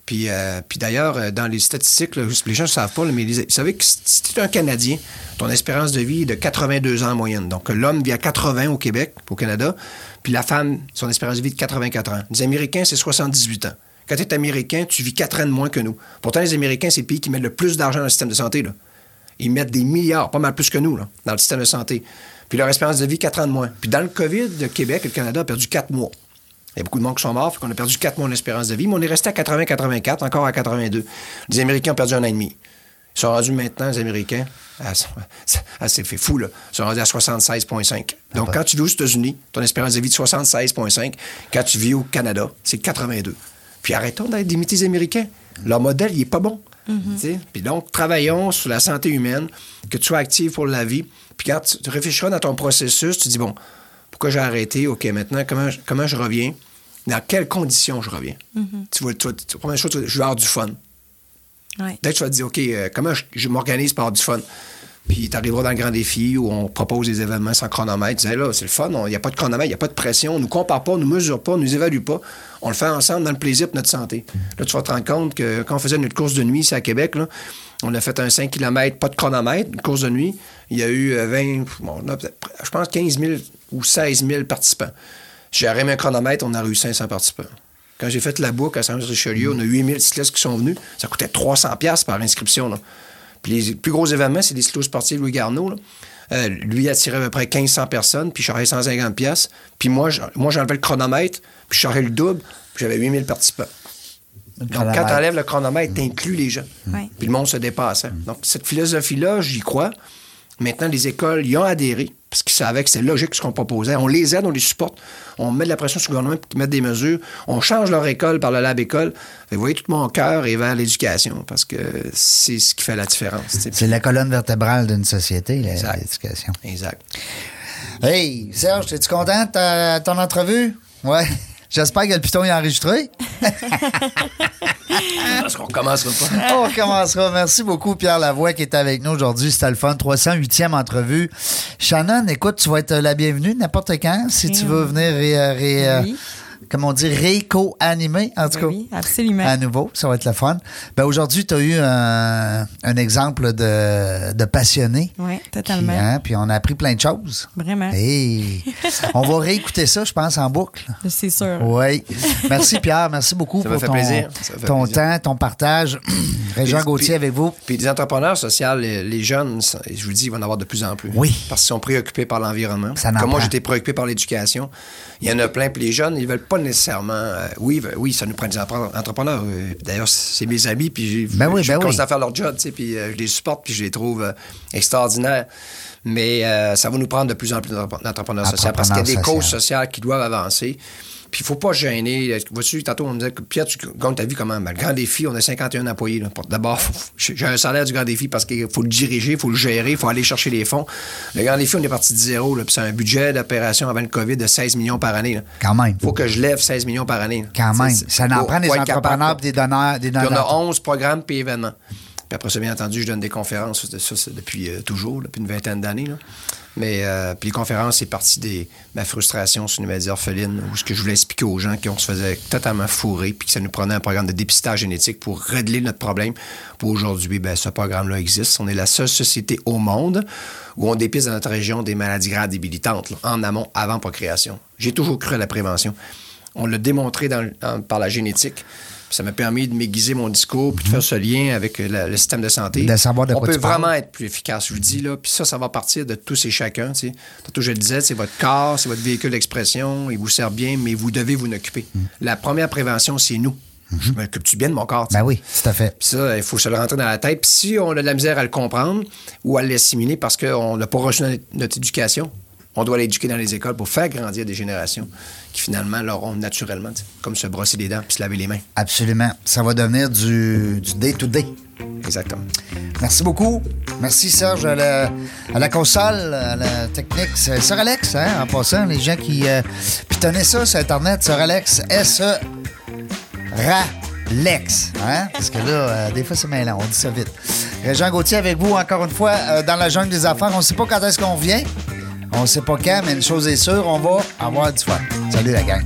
Speaker 3: Puis, euh, puis d'ailleurs, euh, dans les statistiques, les gens ne savent pas, mais vous savez que si tu es un Canadien, ton espérance de vie est de 82 ans en moyenne. Donc, l'homme vit à 80 au Québec, au Canada, puis la femme, son espérance de vie est de 84 ans. Les Américains, c'est 78 ans. Quand tu es Américain, tu vis 4 ans de moins que nous. Pourtant, les Américains, c'est le pays qui met le plus d'argent dans le système de santé. Ils mettent des milliards, pas mal plus que nous, dans le système de santé. Puis leur espérance de vie, 4 ans de moins. Puis dans le COVID, le Québec et le Canada ont perdu 4 mois. Il y a beaucoup de monde qui sont morts, fait qu'on a perdu 4 mois d'espérance de vie, mais on est resté à 80-84, encore à 82. Les Américains ont perdu un an et demi. Ils sont rendus maintenant, les Américains, à- ah, c'est fait fou, là. Ils sont rendus à 76,5. Donc, quand tu vis aux États-Unis, ton espérance de vie est de 76,5. Quand tu vis au Canada, c'est 82. Puis arrêtons d'être d'imiter les Américains. Leur modèle, il est pas bon. Sais? Puis donc, travaillons sur la santé humaine, que tu sois actif pour la vie. Puis quand tu tu réfléchiras dans ton processus, tu dis, bon, pourquoi j'ai arrêté? OK, maintenant, comment, comment je reviens? Dans quelles conditions je reviens? Tu vois, tu vas- tu- première chose, tu vas- je vais avoir du fun.
Speaker 2: Ouais.
Speaker 3: Peut-être que tu vas te dire, OK, euh, comment je, je m'organise pour avoir du fun? Puis tu arriveras dans le grand défi où on propose des événements sans chronomètre. Tu dis, là, c'est le fun, il n'y a pas de chronomètre, il n'y a pas de pression, on ne nous compare pas, on ne nous mesure pas, on ne nous évalue pas. On le fait ensemble dans le plaisir de notre santé. Là, tu vas te rendre compte que quand on faisait notre course de nuit ici à Québec, là, on a fait un 5 km, pas de chronomètre, une course de nuit. Il y a eu euh, 20, bon, on a peut-être, je pense 15 000 ou 16 000 participants. J'ai arrêté un chronomètre, on a eu 500 participants. Quand j'ai fait la boucle à Saint-Richelieu, on a 8000 cyclistes qui sont venus. Ça coûtait 300 pièces par inscription. Là. Puis les plus gros événements, c'est les cyclosportifs Louis Garneau. là. Euh, lui, il attirait à peu près 1500 personnes, puis je chargeais 150 pièces. Puis moi, je- moi j'enlevais le chronomètre, puis je chargeais le double, puis j'avais 8000 participants. Donc, quand tu enlèves le chronomètre, tu inclus les gens.
Speaker 2: Ouais.
Speaker 3: Puis le monde se dépasse. hein. Donc, cette philosophie-là, j'y crois. Maintenant, les écoles y ont adhéré parce qu'ils savaient que c'était logique ce qu'on proposait. On les aide, on les supporte. On met de la pression sur le gouvernement pour qu'ils mettent des mesures. On change leur école par le lab école. Vous voyez, tout mon cœur est vers l'éducation parce que c'est ce qui fait la différence.
Speaker 1: C'est la colonne vertébrale d'une société, la-
Speaker 3: Exact.
Speaker 1: l'éducation.
Speaker 3: Exact.
Speaker 1: Hey, Serge, es-tu content de ton entrevue? Ouais. J'espère que le piton est enregistré.
Speaker 3: Parce qu'on commencera pas.
Speaker 1: On recommencera. Merci beaucoup, Pierre Lavoie, qui est avec nous aujourd'hui. C'était le fun. 308e entrevue. Shannon, écoute, tu vas être la bienvenue n'importe quand si tu veux venir ré, ré- euh,
Speaker 2: Oui.
Speaker 1: Comme on dit, réco-animer, en tout cas.
Speaker 2: Oui, absolument.
Speaker 1: À nouveau, ça va être le fun. Ben, aujourd'hui, tu as eu un, un exemple de, de passionné.
Speaker 2: Oui,
Speaker 1: Qui,
Speaker 2: totalement.
Speaker 1: hein, puis on a appris plein de choses.
Speaker 2: Vraiment.
Speaker 1: Hey, on va réécouter ça, je pense, en boucle.
Speaker 2: C'est sûr.
Speaker 1: Oui. Merci, Pierre. Merci beaucoup
Speaker 3: Ça
Speaker 1: pour ton, ton temps, ton partage. Régent Gauthier
Speaker 3: puis-
Speaker 1: avec vous.
Speaker 3: Puis des entrepreneurs sociaux, les, les jeunes, ça- je vous dis, ils vont en avoir de plus en plus.
Speaker 1: Oui.
Speaker 3: Parce qu'ils sont préoccupés par l'environnement. Comme moi, j'étais préoccupé par l'éducation. Il y en a plein. Puis les jeunes, ils veulent pas nécessairement. euh, oui, oui, ça nous prend des entrepreneurs. Euh, D'ailleurs, c'est mes amis. Puis
Speaker 1: Ben oui,
Speaker 3: je
Speaker 1: ben oui.
Speaker 3: à faire leur job. tu sais, Puis euh, je les supporte. Puis je les trouve extraordinaires. Mais ça va nous prendre de plus en plus d'entre- d'entrepreneurs sociaux parce qu'il y a des causes sociales qui doivent avancer. Puis il faut pas gêner. Vois-tu, tantôt, on me disait que Pierre, tu gagnes ta vie comment? Ben, le grand défi, on a 51 employés. D'abord, j'ai un salaire du grand défi parce qu'il faut le diriger, il faut le gérer, il faut aller chercher les fonds. Le grand défi, on est parti de zéro. là, Puis c'est un budget d'opération avant le COVID de 16 millions par année. là.
Speaker 1: Quand même.
Speaker 3: faut que je lève 16 millions par année. là.
Speaker 1: Quand même. Ça en
Speaker 3: faut-
Speaker 1: prend des entrepreneurs et des donneurs. Des
Speaker 3: on a
Speaker 1: donneurs.
Speaker 3: 11 programmes puis événements. Puis après ça, bien entendu, je donne des conférences. Ça, c'est depuis euh, toujours, depuis une vingtaine d'années. Mais euh, puis les conférences, c'est parti de ma frustration sur une maladie orpheline, où ce que je voulais expliquer aux gens qu'on se faisait totalement fourrer, puis que ça nous prenait un programme de dépistage génétique pour régler notre problème. Pour aujourd'hui, ben, ce programme-là existe. On est la seule société au monde où on dépiste dans notre région des maladies graves débilitantes, là, en amont, avant procréation. J'ai toujours cru à la prévention. On l'a démontré dans par la génétique. Ça m'a permis de m'aiguiser mon discours puis de faire ce lien avec la- le système de santé.
Speaker 1: De savoir de
Speaker 3: On
Speaker 1: quoi
Speaker 3: peut
Speaker 1: tu parles.
Speaker 3: vraiment être plus efficace, je vous dis. Là. Puis ça, ça va partir de tous et chacun. tu sais. Tantôt, je le disais, c'est votre corps, c'est votre véhicule d'expression, il vous sert bien, mais vous devez vous en occuper. La première prévention, c'est nous. Je m'occupe-tu bien de mon corps?
Speaker 1: Ben oui, tout à fait.
Speaker 3: Puis ça, il faut se le rentrer dans la tête. Puis si on a de la misère à le comprendre ou à l'assimiler parce qu'on n'a pas reçu notre éducation, on doit l'éduquer dans les écoles pour faire grandir des générations qui finalement l'auront naturellement, comme se brosser les dents puis se laver les mains.
Speaker 1: Absolument. Ça va devenir du day-to-day.
Speaker 3: Exactement.
Speaker 1: Merci beaucoup. Merci Serge à la, à la console, à la technique. C'est Sir Alex, hein, en passant, les gens qui euh, pitonnaient ça sur Internet, Sir Alex, S-E Ralex. Hein? Parce que là, euh, des fois, c'est mêlant, on dit ça vite. Jean Gauthier avec vous, encore une fois, euh, dans la jungle des affaires. On ne sait pas quand est-ce qu'on vient. On sait pas quand, mais une chose est sûre, on va avoir du fun. Salut la gang.